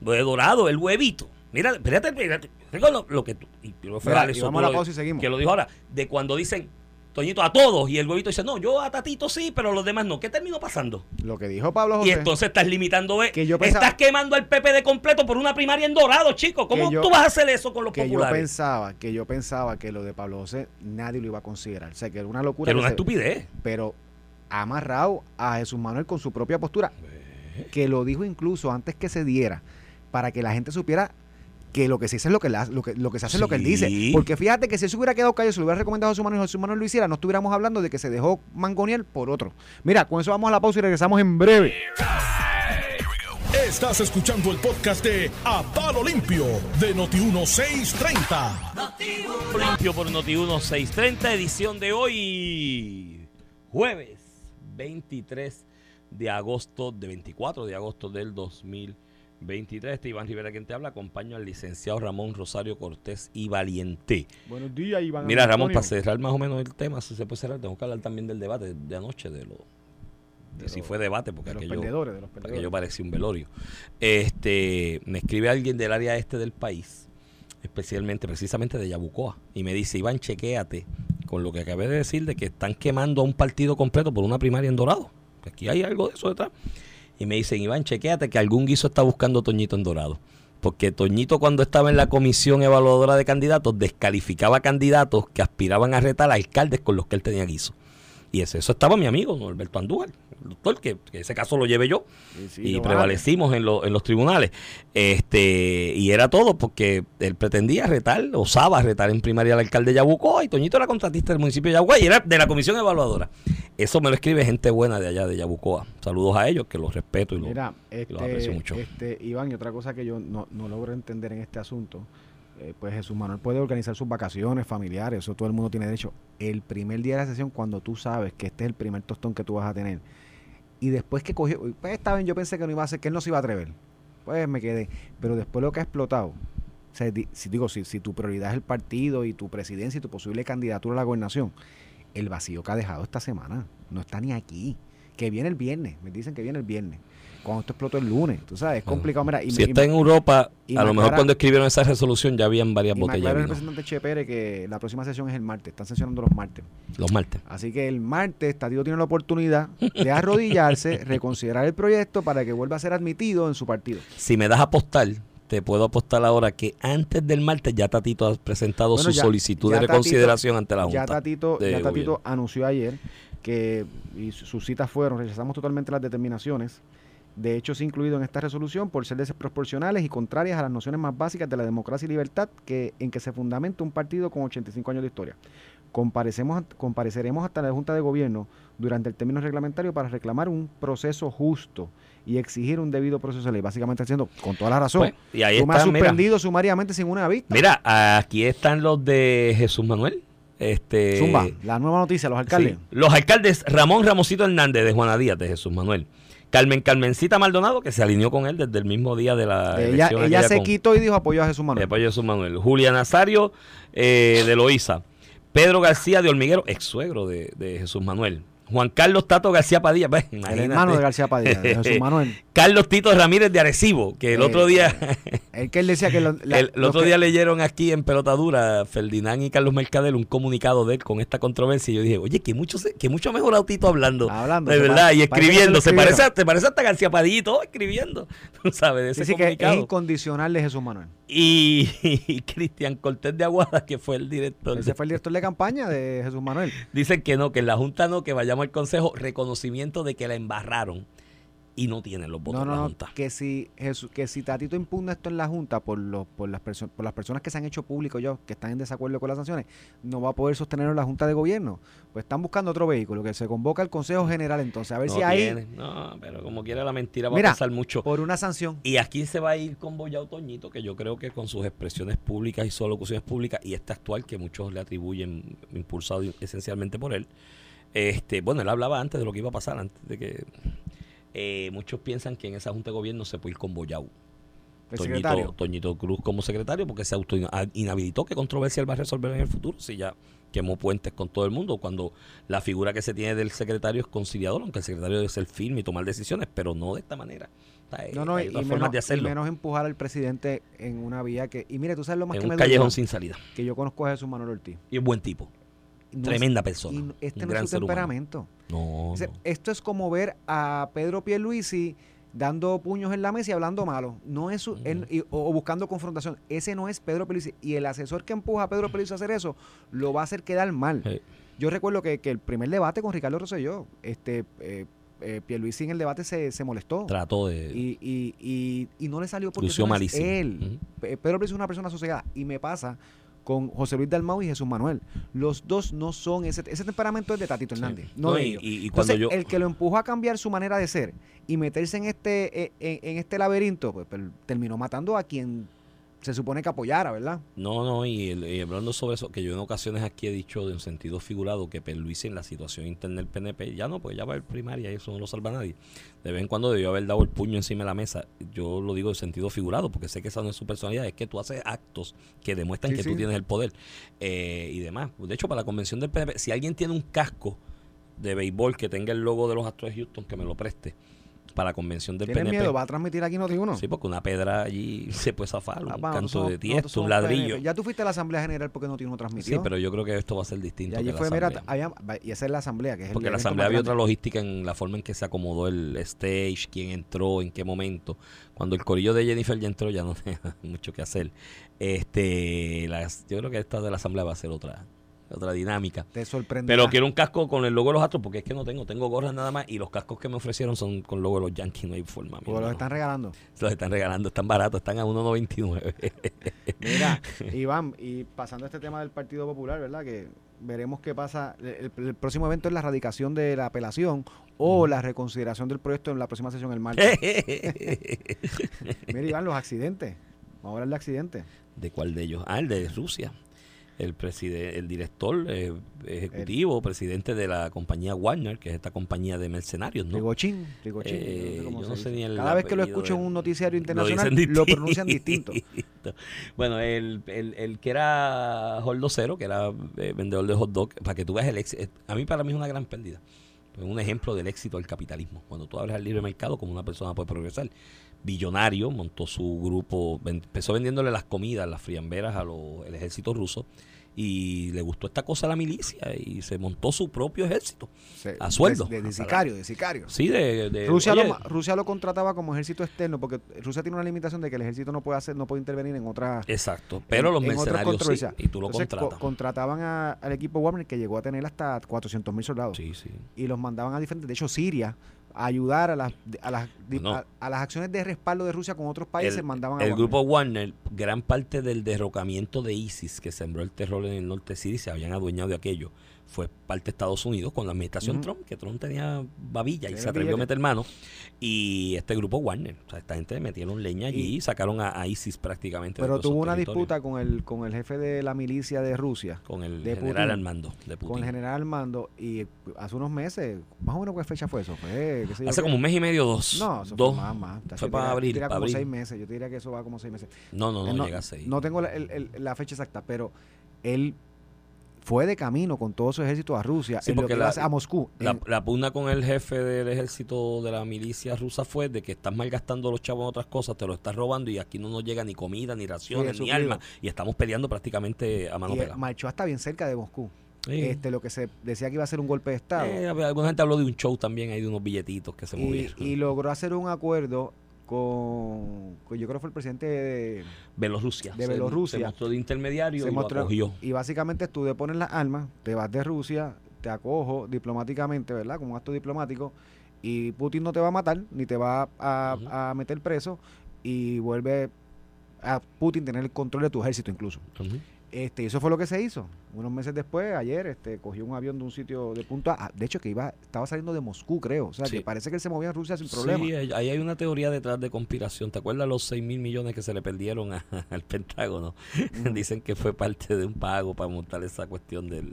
S3: Lo de dorado, el huevito. Mira, espérate, espérate. Lo, lo que tú. Y, fue
S5: Mira, y vamos a la pausa y seguimos.
S3: Que lo dijo ahora. De cuando dicen, Toñito, a todos. Y el huevito dice, no, yo a Tatito sí, pero los demás no. ¿Qué terminó pasando?
S5: Lo que dijo Pablo
S3: Y
S5: José.
S3: entonces estás limitando.
S5: Que yo pensaba-
S3: estás quemando al PP de completo por una primaria en dorado, chico. ¿Cómo
S5: yo-
S3: tú vas a hacer eso con los
S5: que yo
S3: populares?
S5: pensaba, que yo pensaba que lo de Pablo José nadie lo iba a considerar. O sea, que era una locura.
S3: era una
S5: se-
S3: estupidez.
S5: pero ha amarrado a Jesús Manuel con su propia postura, que lo dijo incluso antes que se diera, para que la gente supiera que lo que se hace es lo que, la- lo que, lo que se hace es lo que él dice. Porque fíjate que si él se hubiera quedado callado, se lo hubiera recomendado a Jesús Manuel y Jesús Manuel lo hiciera, no estuviéramos hablando de que se dejó mangonear por otro. Mira, con eso vamos a la pausa y regresamos en breve.
S1: Estás escuchando el podcast de A Palo Limpio de Noti1630.
S3: Limpio por Noti 630, edición de hoy, jueves 23 de agosto, de 24 de agosto del 23, este Iván Rivera quien te habla, acompaño al licenciado Ramón Rosario Cortés y Valiente.
S5: Buenos días, Iván.
S3: Mira, Ramón,
S5: Antonio.
S3: para cerrar más o menos el tema, si se puede cerrar, tengo que hablar también del debate de anoche, de lo de
S5: De
S3: si
S5: los-
S3: fue debate, porque
S5: De los
S3: aquello,
S5: perdedores, de los
S3: aquello
S5: perdedores.
S3: parecía un velorio. Este, me escribe alguien del área este del país, especialmente, precisamente de Yabucoa, y me dice, Iván, chequéate con lo que acabé de decir de que están quemando a un partido completo por una primaria en Dorado. Aquí hay algo de eso detrás. Y me dicen, Iván, chequéate que algún guiso está buscando Toñito en Dorado. Porque Toñito cuando estaba en la comisión evaluadora de candidatos descalificaba candidatos que aspiraban a retar a alcaldes con los que él tenía guiso. Y ese, eso estaba mi amigo, don Alberto Andújar, el doctor, que, que ese caso lo llevé yo
S5: Sí, sí,
S3: y prevalecimos en, lo- en los tribunales. Este, y era todo porque él pretendía retar, osaba retar en primaria al alcalde de Yabucoa y Toñito era contratista del municipio de Yabucoa y era de la comisión evaluadora. Eso me lo escribe gente buena de allá de Yabucoa. Saludos a ellos, que los respeto y los,
S5: Mira,
S3: los aprecio
S5: este,
S3: mucho.
S5: este, Iván, y otra cosa que yo no, no logro entender en este asunto, eh, pues Jesús Manuel puede organizar sus vacaciones familiares, eso todo el mundo tiene derecho. El primer día de la sesión, cuando tú sabes que este es el primer tostón que tú vas a tener, y después que cogió, pues está bien, yo pensé que no iba a hacer, que él no se iba a atrever, pues me quedé, pero después lo que ha explotado, o sea, si digo, si, si tu prioridad es el partido y tu presidencia y tu posible candidatura a la gobernación, el vacío que ha dejado esta semana no está ni aquí. Que viene el viernes, me dicen que viene el viernes. Cuando esto explotó el lunes, tú sabes, es complicado. Mira, y
S3: si
S5: y
S3: está en Europa, a lo mejor cuando escribieron esa resolución ya habían varias
S5: y
S3: botellas
S5: el representante Che Pérez que la próxima sesión es el martes, están sesionando los martes.
S3: Los martes.
S5: Así que el martes Tatito tiene la oportunidad de arrodillarse, reconsiderar el proyecto para que vuelva a ser admitido en su partido.
S3: Si me das a apostar, te puedo apostar ahora que antes del martes ya Tatito ha presentado
S5: Bueno,
S3: su
S5: ya-
S3: solicitud
S5: ya
S3: de
S5: Tatito-
S3: reconsideración ante la Junta.
S5: Ya Tatito,
S3: de
S5: ya Tatito
S3: gobierno.
S5: anunció ayer que y su- sus citas fueron, rechazamos totalmente las determinaciones de hechos incluidos en esta resolución por ser desproporcionales y contrarias a las nociones más básicas de la democracia y libertad que, en que se fundamenta un partido con 85 años de historia. Comparecemos, compareceremos hasta la Junta de Gobierno durante el término reglamentario para reclamar un proceso justo y exigir un debido proceso de ley. Básicamente diciendo, con toda la razón,
S3: Pues, y ahí están, mira.
S5: suspendido sumariamente sin una vista.
S3: Mira, aquí están los de Jesús Manuel. Este,
S5: Zumba, la nueva noticia, los alcaldes.
S3: sí. Los alcaldes Ramón Ramosito Hernández de Juana Díaz, de Jesús Manuel. Carmen Carmencita Maldonado, que se alineó con él desde el mismo día de la
S5: ella
S3: elección
S5: ella se
S3: con-
S5: quitó y dijo apoyo a Jesús Manuel.
S3: apoyo de Jesús Manuel. Julia Nazario eh, de Loíza. Pedro García de Hormiguero, ex suegro de, de Jesús Manuel. Juan Carlos Tato García Padilla, pues,
S5: el hermano de García Padilla, de Jesús Manuel.
S3: Carlos Tito Ramírez de Arecibo, que el
S5: Eh,
S3: otro día
S5: El que él decía que lo- la-
S3: el, otro
S5: que-
S3: día leyeron aquí en Pelotadura, Ferdinand y Carlos Mercader, un comunicado de él con esta controversia. Y yo dije, oye, que mucho, se- que mucho ha mejorado Tito hablando.
S5: Hablando,
S3: de verdad, y escribiendo. Se parece, te parece hasta García Padilla y todo escribiendo. Tú sabes, de ese
S5: dice que es
S3: comunicado.
S5: incondicional de Jesús Manuel.
S3: Y, y Cristian Cortés de Aguada, que fue el director.
S5: Ese
S3: de-
S5: fue el director de campaña de Jesús Manuel.
S3: Dicen que no, que en la Junta no, que vayamos al Consejo, reconocimiento de que la embarraron y no tienen los votos
S5: No,
S3: en la. Junta.
S5: Que si, Jesús, que si Tatito impugna esto en la Junta por, los, por, las por las personas que se han hecho público yo, que están en desacuerdo con las sanciones, no va a poder sostenerlo en la Junta de Gobierno. Pues están buscando otro vehículo, que se convoca al Consejo General entonces. A ver
S3: no
S5: si ahí,
S3: tiene. No, pero como quiera la mentira va
S5: Mira,
S3: a pasar mucho.
S5: por una sanción,
S3: Y aquí se va a ir con Boyao Toñito, que yo creo que con sus expresiones públicas y sus locuciones públicas, y este actual que muchos le atribuyen, impulsado esencialmente por él, este, bueno, él hablaba antes de lo que iba a pasar, antes de que eh, muchos piensan que en esa Junta de Gobierno se puede ir con Boyao.
S5: el
S3: Toñito, Cruz como secretario porque se auto inhabilitó qué controversia él va a resolver en el futuro si ya quemó puentes con todo el mundo cuando la figura que se tiene del secretario es conciliador aunque el secretario debe ser firme y tomar decisiones pero no de esta manera.
S5: No, no,
S3: hay
S5: y, menos,
S3: de
S5: y
S3: hacerlo
S5: menos empujar al presidente en una vía que... Y mire, tú sabes lo más
S3: en
S5: que
S3: un
S5: me
S3: callejón sin salida.
S5: que yo conozco a Jesús Manuel Ortiz.
S3: y es buen tipo
S5: No es-
S3: tremenda persona
S5: y este no
S3: gran
S5: es su temperamento.
S3: no.
S5: Esto es como ver a Pedro Pierluisi dando puños en la mesa y hablando malo. No es su- él- y- o, buscando confrontación. Ese no es Pedro Pierluisi. Y el asesor que empuja a Pedro Pierluisi a hacer eso lo va a hacer quedar mal. Yo recuerdo que, que el primer debate con Ricardo Rosselló, este, eh, eh, Pierluisi en el debate se, se molestó.
S3: trató de
S5: Y, y, y, y no le salió porque
S3: lució malísimo
S5: él.
S3: Ujú.
S5: Pe- Pedro Pierluisi es una persona sosegada. Y me pasa con José Luis Dalmau y Jesús Manuel. Los dos no son ese, ese temperamento es de Tatito
S3: Sí.
S5: Hernández. No,
S3: No,
S5: de
S3: y-
S5: ellos.
S3: y-
S5: Entonces,
S3: yo-
S5: el que lo empujó a cambiar su manera de ser y meterse en este, eh, en, en este laberinto, pues, pues, terminó matando a quien se supone que apoyara, ¿verdad?
S3: No, no, y, el- y hablando sobre eso, que yo en ocasiones aquí he dicho de un sentido figurado que Perluisi en la situación interna del PNP, ya no, pues ya va haber primaria y eso no lo salva nadie. De vez en cuando debió haber dado el puño encima de la mesa. Yo lo digo en sentido figurado, porque sé que esa no es su personalidad, es que tú haces actos que demuestran
S5: Sí,
S3: que
S5: sí.
S3: tú tienes el poder eh, y demás. De hecho, para la convención del PNP, si alguien tiene un casco de béisbol que tenga el logo de los Astros de Houston, que me lo preste para la convención del
S5: ¿Tienes
S3: PNP.
S5: miedo? ¿Va a transmitir aquí Noti uno?
S3: Sí, porque una pedra allí se puede zafar, un
S5: Ah,
S3: canto de tiesto, un ladrillo.
S5: PNP. Ya tú fuiste a la Asamblea General porque Noti uno transmitió.
S3: Sí, pero yo creo que esto va a ser
S5: Y
S3: distinto.
S5: allí
S3: que la
S5: fue, mira,
S3: asamblea.
S5: había- y esa es la Asamblea, que es el
S3: Porque la asamblea había otra logística en la forma en que se acomodó el stage, quién entró, en qué momento. Cuando el corillo de Jennifer ya entró, ya no tenía mucho que hacer. Este, las, yo creo que esta de la asamblea va a ser otra, otra dinámica.
S5: Te sorprende.
S3: Pero quiero un casco con el logo de los Astros porque es que no tengo, tengo gorras nada más y los cascos que me ofrecieron son con logo de los Yankees, no hay forma.
S5: Porque los están regalando.
S3: Se los están regalando, están baratos, están a 1.99.
S5: Mira, Iván, y pasando a este tema del Partido Popular, ¿verdad? Que veremos qué pasa. El, el próximo evento es la radicación de la apelación o la reconsideración del proyecto en la próxima sesión el martes. Mira, Iván, los accidentes. Vamos a hablar de accidentes.
S3: ¿De cuál de ellos? Ah, el de Rusia. El, preside- el director eh, ejecutivo, presidente de la compañía Warner, que es esta compañía de mercenarios, ¿no?
S5: Rigochín. Rigochín.
S3: Eh,
S5: sé cómo
S3: yo
S5: se
S3: no sé
S5: dice.
S3: ni el
S5: Cada vez que lo escucho en un noticiario internacional, lo, pronuncian distinto.
S3: Bueno, el, el, el que era Cero, que era eh, vendedor de hot dog, para que tú veas el éxito, a mí para mí es una gran pérdida. Es un ejemplo del éxito del capitalismo. Cuando tú abres al libre mercado, como una persona puede progresar. Billonario, montó su grupo, empezó vendiéndole las comidas, las friamberas al ejército ruso y le gustó esta cosa a la milicia y se montó su propio ejército.
S5: Se-
S3: A sueldo.
S5: De, de
S3: A
S5: sicario, de sicario.
S3: Sí, de... de-
S5: Rusia,
S3: oye,
S5: lo, Rusia lo contrataba como ejército externo porque Rusia tiene una limitación de que el ejército no puede hacer, no puede intervenir en otra
S3: Exacto, pero
S5: en-
S3: los
S5: en otras
S3: mercenarios sí, y tú lo
S5: Entonces, co-
S3: contratas.
S5: contrataban a- al equipo Wagner que llegó a tener hasta 400 mil soldados
S3: Sí, sí.
S5: y los mandaban a diferentes, de hecho Siria ayudar a las a las,
S3: Bueno.
S5: a, a las acciones de respaldo de Rusia con otros países
S3: el,
S5: mandaban a
S3: el grupo Warner, gran parte del derrocamiento de ISIS que sembró el terror en el norte de Siria se habían adueñado de aquello, fue parte de Estados Unidos con la administración. Trump, que Trump tenía babilla y se atrevió a meter mano. Y este grupo Warner, o sea, esta gente metieron leña allí y, sacaron a, a ISIS prácticamente. de
S5: pero tuvo una disputa con el con el jefe de la milicia de Rusia
S3: con el general
S5: Putin.
S3: Armando de
S5: con el general Armando y hace unos meses más o menos qué fecha fue eso fue qué sé yo
S3: Hace
S5: qué-
S3: como un mes y medio, dos.
S5: no eso
S3: dos.
S5: fue más más
S3: Fue para
S5: diría-
S3: abril,
S5: diría
S3: para
S5: como
S3: abril.
S5: seis meses yo te diría que eso va como seis meses
S3: No, no, no,
S5: Eh, no,
S3: llega a seis.
S5: no tengo la, el- el- la fecha exacta pero él fue de camino con todo su ejército a Rusia
S3: Sí,
S5: en lo
S3: porque
S5: que
S3: la-
S5: iba a Moscú
S3: La,
S5: En-
S3: la pugna con el jefe del ejército de la milicia rusa fue de que estás malgastando los chavos en otras cosas, te lo estás robando y aquí no nos llega ni comida, ni raciones, ni armas y estamos peleando prácticamente a mano
S5: y él
S3: pelada.
S5: marchó hasta bien cerca de Moscú
S3: Sí.
S5: este lo que se decía que iba a ser un golpe de estado
S3: Eh, alguna gente habló de un show también ahí de unos billetitos que se
S5: y,
S3: movieron.
S5: y logró hacer un acuerdo con, con- yo creo que fue el presidente de,
S3: Bielorrusia.
S5: de Bielorrusia.
S3: Se mostró de intermediario
S5: se
S3: y lo
S5: mostró-
S3: acogió.
S5: y básicamente tú depones las armas, te vas de Rusia, te acojo diplomáticamente, ¿verdad? Como un acto diplomático, y Putin no te va a matar, ni te va a, meter preso, y vuelve a Putin tener el control de tu ejército incluso.
S3: Ujú.
S5: Este, eso fue lo que se hizo. Unos meses después, ayer, este, cogió un avión de un sitio de punto A. De hecho, que iba, estaba saliendo de Moscú, creo. O sea,
S3: Sí.
S5: que parece que él se movía en Rusia sin problema.
S3: Sí, ahí hay una teoría detrás de conspiración. ¿Te acuerdas los 6 mil millones que se le perdieron a- al Pentágono?
S5: Mm.
S3: Dicen que fue parte de un pago para montar esa cuestión del,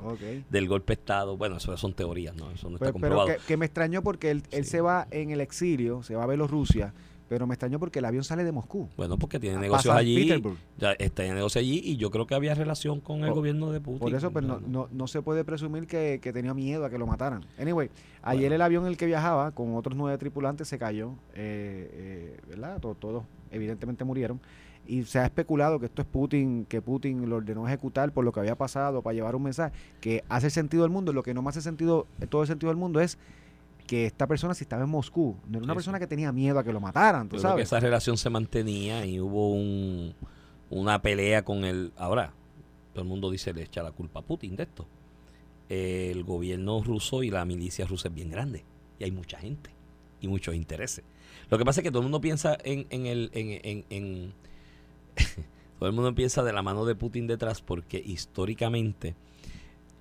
S3: del golpe de Estado. Bueno, eso son teorías, ¿no? Eso no está
S5: Pero, pero
S3: comprobado.
S5: que, que me extrañó porque él, él se va en el exilio, se va a Bielorrusia, pero me extrañó porque el avión sale de Moscú.
S3: Bueno, porque tiene negocios allí. Ya está en negocio allí y yo creo que había relación con el gobierno de Putin.
S5: Por eso, pues, no, no, no se puede presumir que, que tenía miedo a que lo mataran. Anyway, ayer el avión en el que viajaba con otros nueve tripulantes se cayó, eh, eh, ¿verdad? To- Todos, evidentemente murieron. Y se ha especulado que esto es Putin, que Putin lo ordenó ejecutar por lo que había pasado para llevar un mensaje que hace sentido al mundo. Lo que no me hace sentido, todo el sentido del mundo es que esta persona, si estaba en Moscú, no era una
S3: Sí,
S5: persona
S3: sí.
S5: que tenía miedo a que lo mataran, tú
S3: Yo creo que
S5: sabes.
S3: esa relación se mantenía y hubo un, una pelea con el... Ahora, todo el mundo dice le echa la culpa a Putin de esto. El gobierno ruso y la milicia rusa es bien grande y hay mucha gente y muchos intereses. Lo que pasa es que todo el mundo piensa en, en el... En, en- en- todo el mundo piensa de la mano de Putin detrás porque históricamente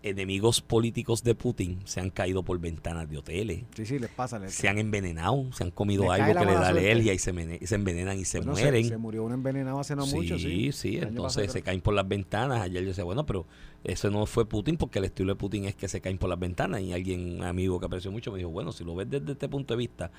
S3: enemigos políticos de Putin se han caído por ventanas de hoteles,
S5: Sí, sí, les pasa. les-
S3: se han envenenado, se han comido
S5: Les
S3: algo que le da alergia y se, mene- se envenenan y se
S5: Bueno,
S3: mueren.
S5: Se, murió un envenenado hace no mucho, sí.
S3: sí, entonces
S5: pasado,
S3: se caen por las ventanas. Ayer yo decía, bueno, pero eso no fue Putin porque el estilo de Putin es que se caen por las ventanas. Y alguien, un amigo que aprecio mucho, me dijo, bueno, si lo ves desde este punto de vista,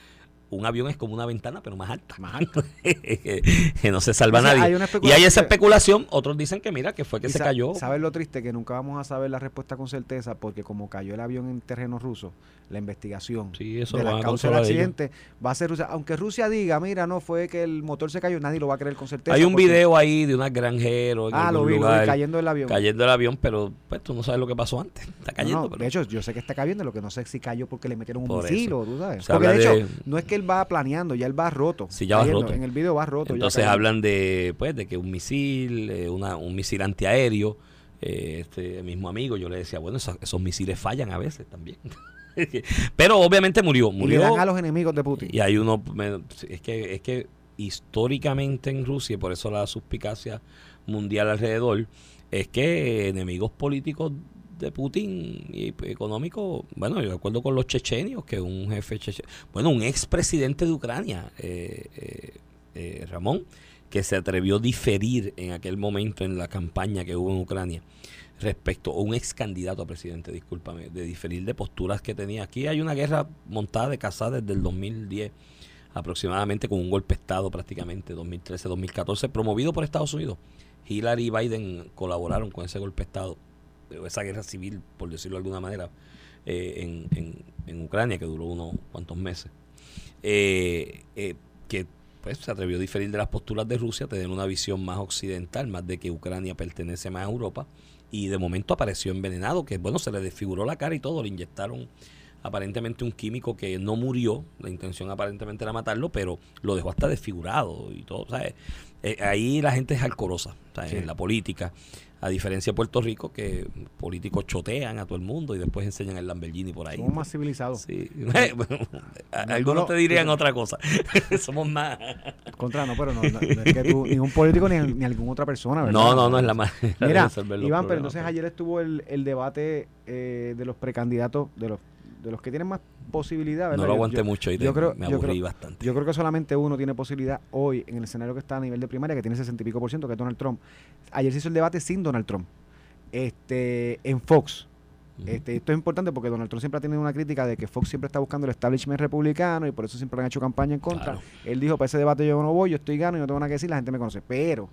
S3: un avión es como una ventana, pero más alta.
S5: Más alta.
S3: que, no se salva
S5: O sea,
S3: nadie.
S5: hay
S3: y hay esa especulación, otros dicen que mira, que fue que se cayó.
S5: ¿Sabes lo triste? Que nunca vamos a saber la respuesta con certeza porque como cayó el avión en terreno ruso, la investigación
S3: Sí, eso
S5: de la causa del accidente va a ser Rusia. Aunque Rusia diga, mira, no fue que el motor se cayó, nadie lo va a creer con certeza.
S3: Hay un video ahí de unas granjeros
S5: Ah, lo vi, lo vi,
S3: lugar,
S5: cayendo del avión.
S3: cayendo el avión, pero pues tú no sabes lo que pasó antes. Está cayendo,
S5: no,
S3: pero
S5: De hecho, yo sé que está cayendo, lo que no sé si cayó porque le metieron un
S3: Por
S5: misil o tú sabes.
S3: Se
S5: porque de hecho,
S3: de-
S5: no es que él va planeando, ya él va roto.
S3: Sí, ya va roto.
S5: En el video va roto.
S3: Entonces hablan de pues de que un misil, eh, una, un misil antiaéreo, eh, este mismo amigo, yo le decía, bueno, esos, esos misiles fallan a veces también. Pero obviamente murió,
S5: Y le
S3: murió.
S5: dan a los enemigos de Putin.
S3: Y hay uno, me- es que, es que históricamente en Rusia, y por eso la suspicacia mundial alrededor, es que enemigos políticos de Putin y económicos, bueno, yo recuerdo con los chechenios, que un jefe cheche, bueno, un expresidente de Ucrania, eh, eh, eh, Ramón, que se atrevió a diferir en aquel momento en la campaña que hubo en Ucrania respecto a un ex candidato a presidente, discúlpame, de diferir de posturas que tenía. Aquí hay una guerra montada de casada desde el 2010 aproximadamente con un golpe de Estado prácticamente, 2013-2014, promovido por Estados Unidos. Hillary y Biden colaboraron con ese golpe de Estado, esa guerra civil, por decirlo de alguna manera, eh, en, en- en Ucrania, que duró unos cuantos meses. Eh, eh, que pues se atrevió a diferir de las posturas de Rusia, tener una visión más occidental, más de que Ucrania pertenece más a Europa, y de momento apareció envenenado, que bueno, se le desfiguró la cara y todo, le inyectaron aparentemente un químico que no murió, la intención aparentemente era matarlo, pero lo dejó hasta desfigurado y todo, ¿sabes? Eh, ahí la gente es alcorosa. En la política, a diferencia de Puerto Rico, que políticos chotean a todo el mundo y después enseñan el Lamborghini por ahí.
S5: Somos más civilizados.
S3: Sí. Algunos
S5: no,
S3: te dirían
S5: no.
S3: otra cosa. Somos más.
S5: Contra, no, pero no, no, es que tú, ni un político ni, ni alguna otra persona, ¿verdad?
S3: No, no, no es la de
S5: Mira, Iván, pero entonces ayer estuvo el, el debate eh, de los precandidatos, de los, de los que tienen más posibilidad, ¿verdad?
S3: No lo aguanté
S5: yo-
S3: mucho y
S5: yo creo-
S3: me
S5: yo
S3: aburrí
S5: creo-
S3: bastante.
S5: Yo creo que solamente uno tiene posibilidad hoy en el escenario que está a nivel de primaria, que tiene 60 y pico por ciento, que es Donald Trump. Ayer se hizo el debate sin Donald Trump. Este, en Fox. Este, esto es importante porque Donald Trump siempre ha tenido una crítica de que Fox siempre está buscando el establishment republicano y por eso siempre han hecho campaña en contra.
S3: Claro.
S5: Él dijo, para ese debate yo no voy, yo estoy gano y no tengo nada que decir, la gente me conoce. Pero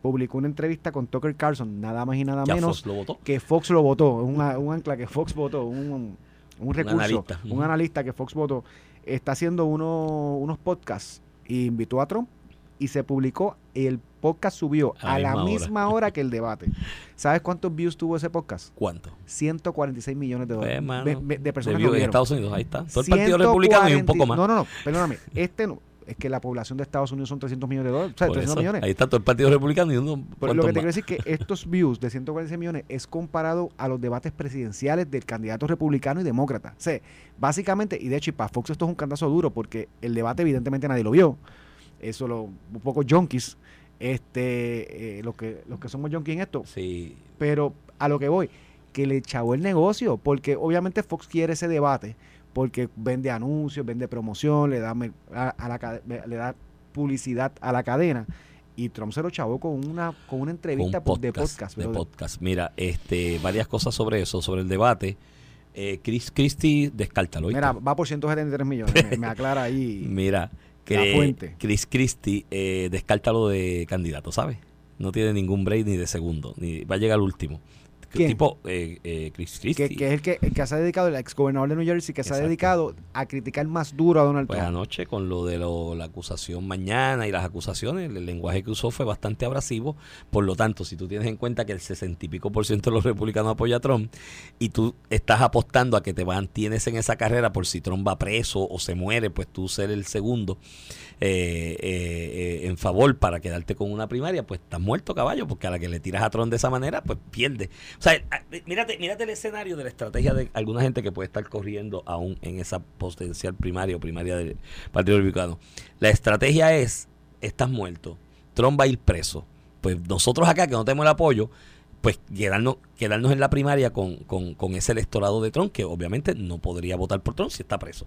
S5: publicó una entrevista con Tucker Carlson, nada más y nada
S3: Ya
S5: menos,
S3: Fox lo votó.
S5: que Fox lo votó, un, a- un ancla que Fox votó, un, un recurso,
S3: analista.
S5: un analista que Fox votó, está haciendo uno- unos podcasts y invitó a Trump y se publicó y el podcast subió
S3: A
S5: a,
S3: la
S5: la
S3: misma
S5: hora que el debate. ¿Sabes cuántos views tuvo ese podcast?
S3: ¿Cuánto?
S5: 146 millones de dólares.
S3: Pues, mano,
S5: ve- de personas
S3: de
S5: que
S3: en. Estados Unidos, ahí está. Todo el Partido Republicano y un
S5: 140
S3: poco más.
S5: No, no, no, perdóname. Este no. Es que la población de Estados Unidos son 300 millones de dólares. O sea,
S3: Por
S5: 300
S3: eso,
S5: millones.
S3: Ahí está todo el Partido Republicano y uno.
S5: Pero lo que te quiero decir es que estos views de 146 millones es comparado a los debates presidenciales del candidato republicano y demócrata. O sea, básicamente, y de hecho, y para Fox esto es un cantazo duro porque el debate evidentemente nadie lo vio. Eso lo, un poco junkies, este, eh, los que, los que somos junkies en esto,
S3: Sí.
S5: pero a lo que voy, que le echó el negocio, porque obviamente Fox quiere ese debate, porque vende anuncios, vende promoción, le da, a, a la, le da publicidad a la cadena, y Trump se lo chavó con una, con una entrevista de podcast.
S3: de podcast. Mira, este, varias cosas sobre eso, sobre el debate. Eh, Chris Christie, descártalo.
S5: Mira, va por 173 millones, me, me aclara ahí.
S3: Mira,
S5: La
S3: que
S5: fuente.
S3: Chris Christie, eh, descártalo de candidato, ¿sabes? No tiene ningún break ni de segundo, ni va a llegar al último.
S5: ¿Quién?
S3: Tipo, eh, eh, Chris Christie.
S5: que, que es el que, el que se ha dedicado, el ex gobernador de New Jersey, que se ha dedicado a criticar más duro a Donald
S3: Pues
S5: Trump.
S3: anoche con lo de lo- la acusación mañana y las acusaciones, el lenguaje que usó fue bastante abrasivo. Por lo tanto, si tú tienes en cuenta que el sesenta y pico por ciento de los republicanos apoya a Trump y tú estás apostando a que te mantienes en esa carrera por si Trump va preso o se muere, pues tú ser el segundo eh, en favor para quedarte con una primaria, pues estás muerto caballo, porque a la que le tiras a Trump de esa manera, pues pierde. O sea, mírate, mírate el escenario de la estrategia de alguna gente que puede estar corriendo aún en esa potencial primaria o primaria del Partido Republicano. La estrategia es, estás muerto, Trump va a ir preso. Pues nosotros acá que no tenemos el apoyo, pues quedarnos, quedarnos en la primaria con ese electorado de Trump, que obviamente no podría votar por Trump si está preso.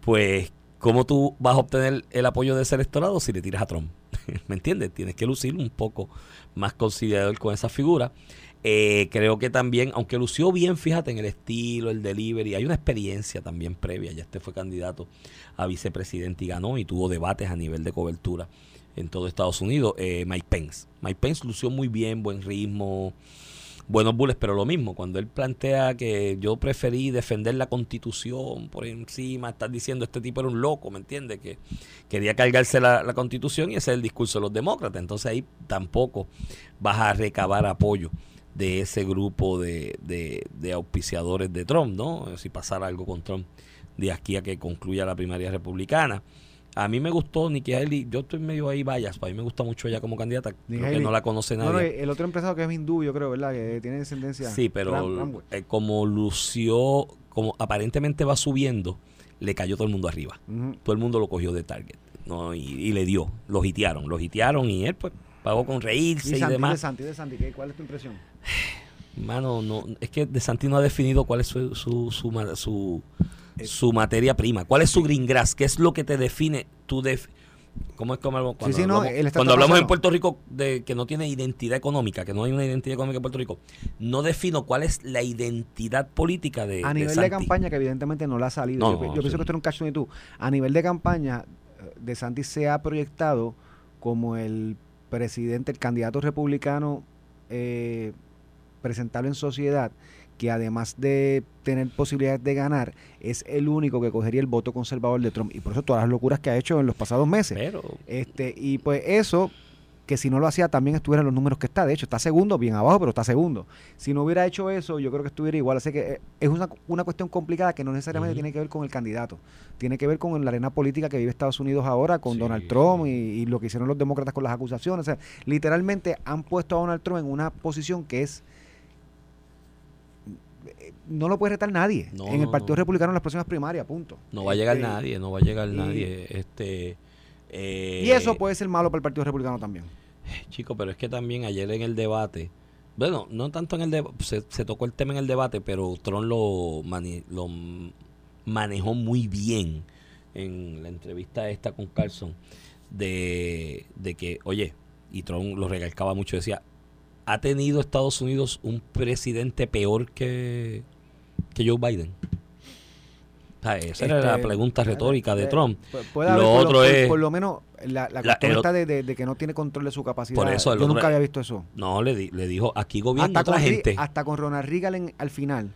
S3: Pues, ¿cómo tú vas a obtener el apoyo de ese electorado si le tiras a Trump? ¿Me entiendes? Tienes que lucir un poco más considerador con esa figura. Eh, creo que también, aunque lució bien, fíjate, en el estilo, el delivery, hay una experiencia también previa. Ya este fue candidato a vicepresidente y ganó y tuvo debates a nivel de cobertura en todo Estados Unidos. Eh, Mike Pence. Mike Pence lució muy bien, buen ritmo, buenos bullets, pero lo mismo, cuando él plantea que yo preferí defender la constitución por encima, estar diciendo este tipo era un loco, ¿me entiendes? Que quería cargarse la, la constitución y ese es el discurso de los demócratas. Entonces ahí tampoco vas a recabar apoyo de ese grupo de, de, de auspiciadores de Trump, ¿no? Si pasara algo con Trump de aquí a que concluya la primaria republicana. A mí me gustó Nikki Haley, yo estoy medio ahí vayas, para mí me gusta mucho ella como candidata, creo que no la conoce
S5: No,
S3: nadie.
S5: no, el otro empresario que es hindú, yo creo, ¿verdad? Que tiene descendencia.
S3: Sí, pero
S5: Ram-
S3: eh, como lució, como aparentemente va subiendo, le cayó todo el mundo arriba. Todo el mundo lo cogió de target, ¿no? Y, y le dio, lo hitearon, lo hitearon y él pues pagó con reírse
S5: Y
S3: y,
S5: Santi, de
S3: demás.
S5: Santi, de Santi, ¿qué- ¿cuál es tu impresión?
S3: Mano, no, es que De Santi no ha definido cuál es su, su, su,
S5: Eh,
S3: su materia prima, cuál es su green grass, qué es lo que te define tu def ¿Cómo es como cuando
S5: sí, no,
S3: hablamos, cuando hablamos en Puerto Rico de que no tiene identidad económica, que no hay una identidad económica en Puerto Rico? No defino cuál es la identidad política de
S5: a nivel de,
S3: Santi.
S5: campaña, que evidentemente no la ha salido.
S3: No,
S5: yo, pienso
S3: sí.
S5: que esto era un cacho de tú. A nivel de campaña, eh, De Santis se ha proyectado como el presidente, el candidato republicano eh, presentable en sociedad, que además de tener posibilidades de ganar, es el único que cogería el voto conservador de Trump. Y por eso todas las locuras que ha hecho en los pasados meses.
S3: Pero
S5: Este, y pues eso, que si no lo hacía también estuviera en los números que está. De hecho, está segundo, bien abajo, pero está segundo. Si no hubiera hecho eso, yo creo que estuviera igual. Así que eh, es una, una cuestión complicada que no necesariamente tiene que ver con el candidato. Tiene que ver con la arena política que vive Estados Unidos ahora, con
S3: Sí,
S5: Donald Trump
S3: sí.
S5: y, y lo que hicieron los demócratas con las acusaciones. O sea, literalmente han puesto a Donald Trump en una posición que es eh, no lo puede retar nadie
S3: No,
S5: en el Partido
S3: no.
S5: Republicano en las próximas primarias, punto.
S3: no va a llegar
S5: Este,
S3: nadie, no va a llegar
S5: y-
S3: nadie. Este, eh,
S5: Y eso puede ser malo para el Partido Republicano también.
S3: Chico, pero es que también ayer en el debate, bueno, no tanto en el debate, se, se tocó el tema en el debate, pero Tron lo, mani- lo manejó muy bien en la entrevista esta con Carlson, de, de que, oye, y Tron lo recalcaba mucho, decía, ¿ha tenido Estados Unidos un presidente peor que, que Joe Biden? Esa era la
S5: Este,
S3: pregunta retórica de
S5: eh,
S3: Trump.
S5: pu- Puede
S3: Lo
S5: haber, por,
S3: otro
S5: por-
S3: es-
S5: por lo menos la, la
S3: La- el
S5: de, de- de que no tiene control de su capacidad.
S3: Por eso,
S5: Yo nunca había visto eso.
S3: No, le, di- le dijo, aquí gobierna
S5: Hasta
S3: otra
S5: con,
S3: gente.
S5: hasta con Ronald Reagan en- al final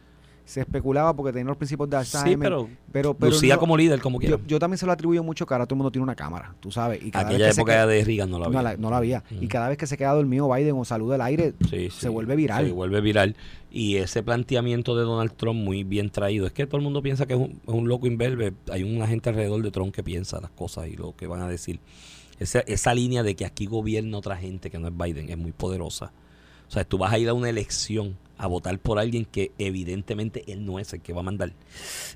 S5: se especulaba porque tenía los principios de Alzheimer.
S3: Sí, pero,
S5: pero, pero
S3: lucía
S5: no-
S3: como líder, como quiera.
S5: yo, yo también se lo atribuyo mucho que ahora todo el mundo tiene una cámara, tú sabes. Y cada
S3: Aquella
S5: vez que se
S3: época
S5: queda-
S3: de Reagan no la había.
S5: no, la, no la había.
S3: Mm.
S5: Y cada vez que se queda dormido Biden o saluda al aire,
S3: Sí,
S5: se vuelve viral.
S3: Se vuelve viral. Y ese planteamiento de Donald Trump muy bien traído. Es que todo el mundo piensa que es un, es un loco imberbe. Hay una gente alrededor de Trump que piensa las cosas y lo que van a decir. Esa, esa línea de que aquí gobierna otra gente que no es Biden es muy poderosa. O sea, tú vas a ir a una elección a votar por alguien que evidentemente él no es el que va a mandar.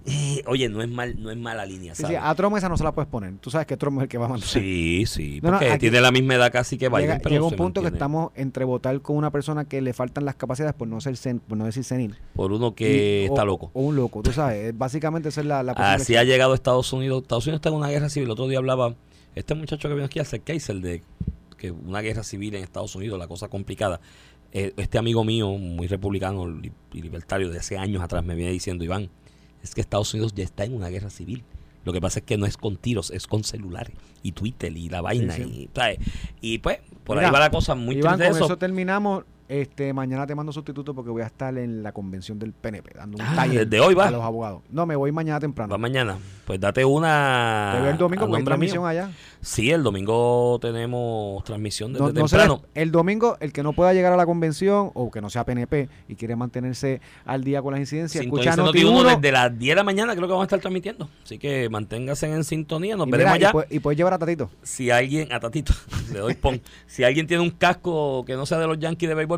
S3: Eh, oye, no es mal, no es mala línea,
S5: Sí, sí,
S3: ¿sabes?
S5: a Trump esa no se la puedes poner. Tú sabes que Trump es el que va a mandar.
S3: Sí, sí,
S5: No, no,
S3: porque
S5: aquí-
S3: tiene la misma edad casi que Biden,
S5: llega,
S3: pero
S5: llega un punto que estamos entre votar con una persona que le faltan las capacidades por no ser sen- por no decir senil.
S3: por uno que
S5: Y-
S3: está
S5: o-
S3: loco.
S5: O un loco, tú sabes. Básicamente esa es la,
S3: Así ha llegado a Estados Unidos. Estados Unidos está en una guerra civil. El otro día hablaba este muchacho que vino aquí, hacer Kaiser, de que una guerra civil en Estados Unidos, la cosa complicada. Eh, este amigo mío, muy republicano li- y libertario de hace años atrás, me viene diciendo, Iván, es que Estados Unidos ya está en una guerra civil. Lo que pasa es que no es con tiros, es con celulares y Twitter y la vaina.
S5: sí.
S3: Y, ¿sabes? y pues, por
S5: Mira,
S3: ahí va la cosa muy
S5: Iván,
S3: triste
S5: con
S3: eso.
S5: eso terminamos. Este, mañana te mando sustituto porque voy a estar en la convención del PNP dando un
S3: Ah,
S5: taller
S3: ¿desde hoy va?
S5: a los abogados. No, me voy mañana temprano.
S3: Va mañana. Pues date una.
S5: Te veo el domingo porque hay
S3: mío.
S5: transmisión allá.
S3: Sí, el domingo tenemos transmisión desde
S5: No,
S3: temprano.
S5: el domingo, el que no pueda llegar a la convención o que no sea PNP y quiere mantenerse al día con las incidencias, escucha
S3: Sintoniza
S5: Noti
S3: Noti1
S5: uno
S3: desde las 10 de la mañana creo que vamos a estar transmitiendo. Así que manténgase en sintonía. Nos
S5: y,
S3: veremos
S5: mira, y
S3: allá.
S5: pu- y puedes llevar a Tatito.
S3: Si alguien, a Tatito, le doy pon. si alguien tiene un casco que no sea de los Yankees de béisbol,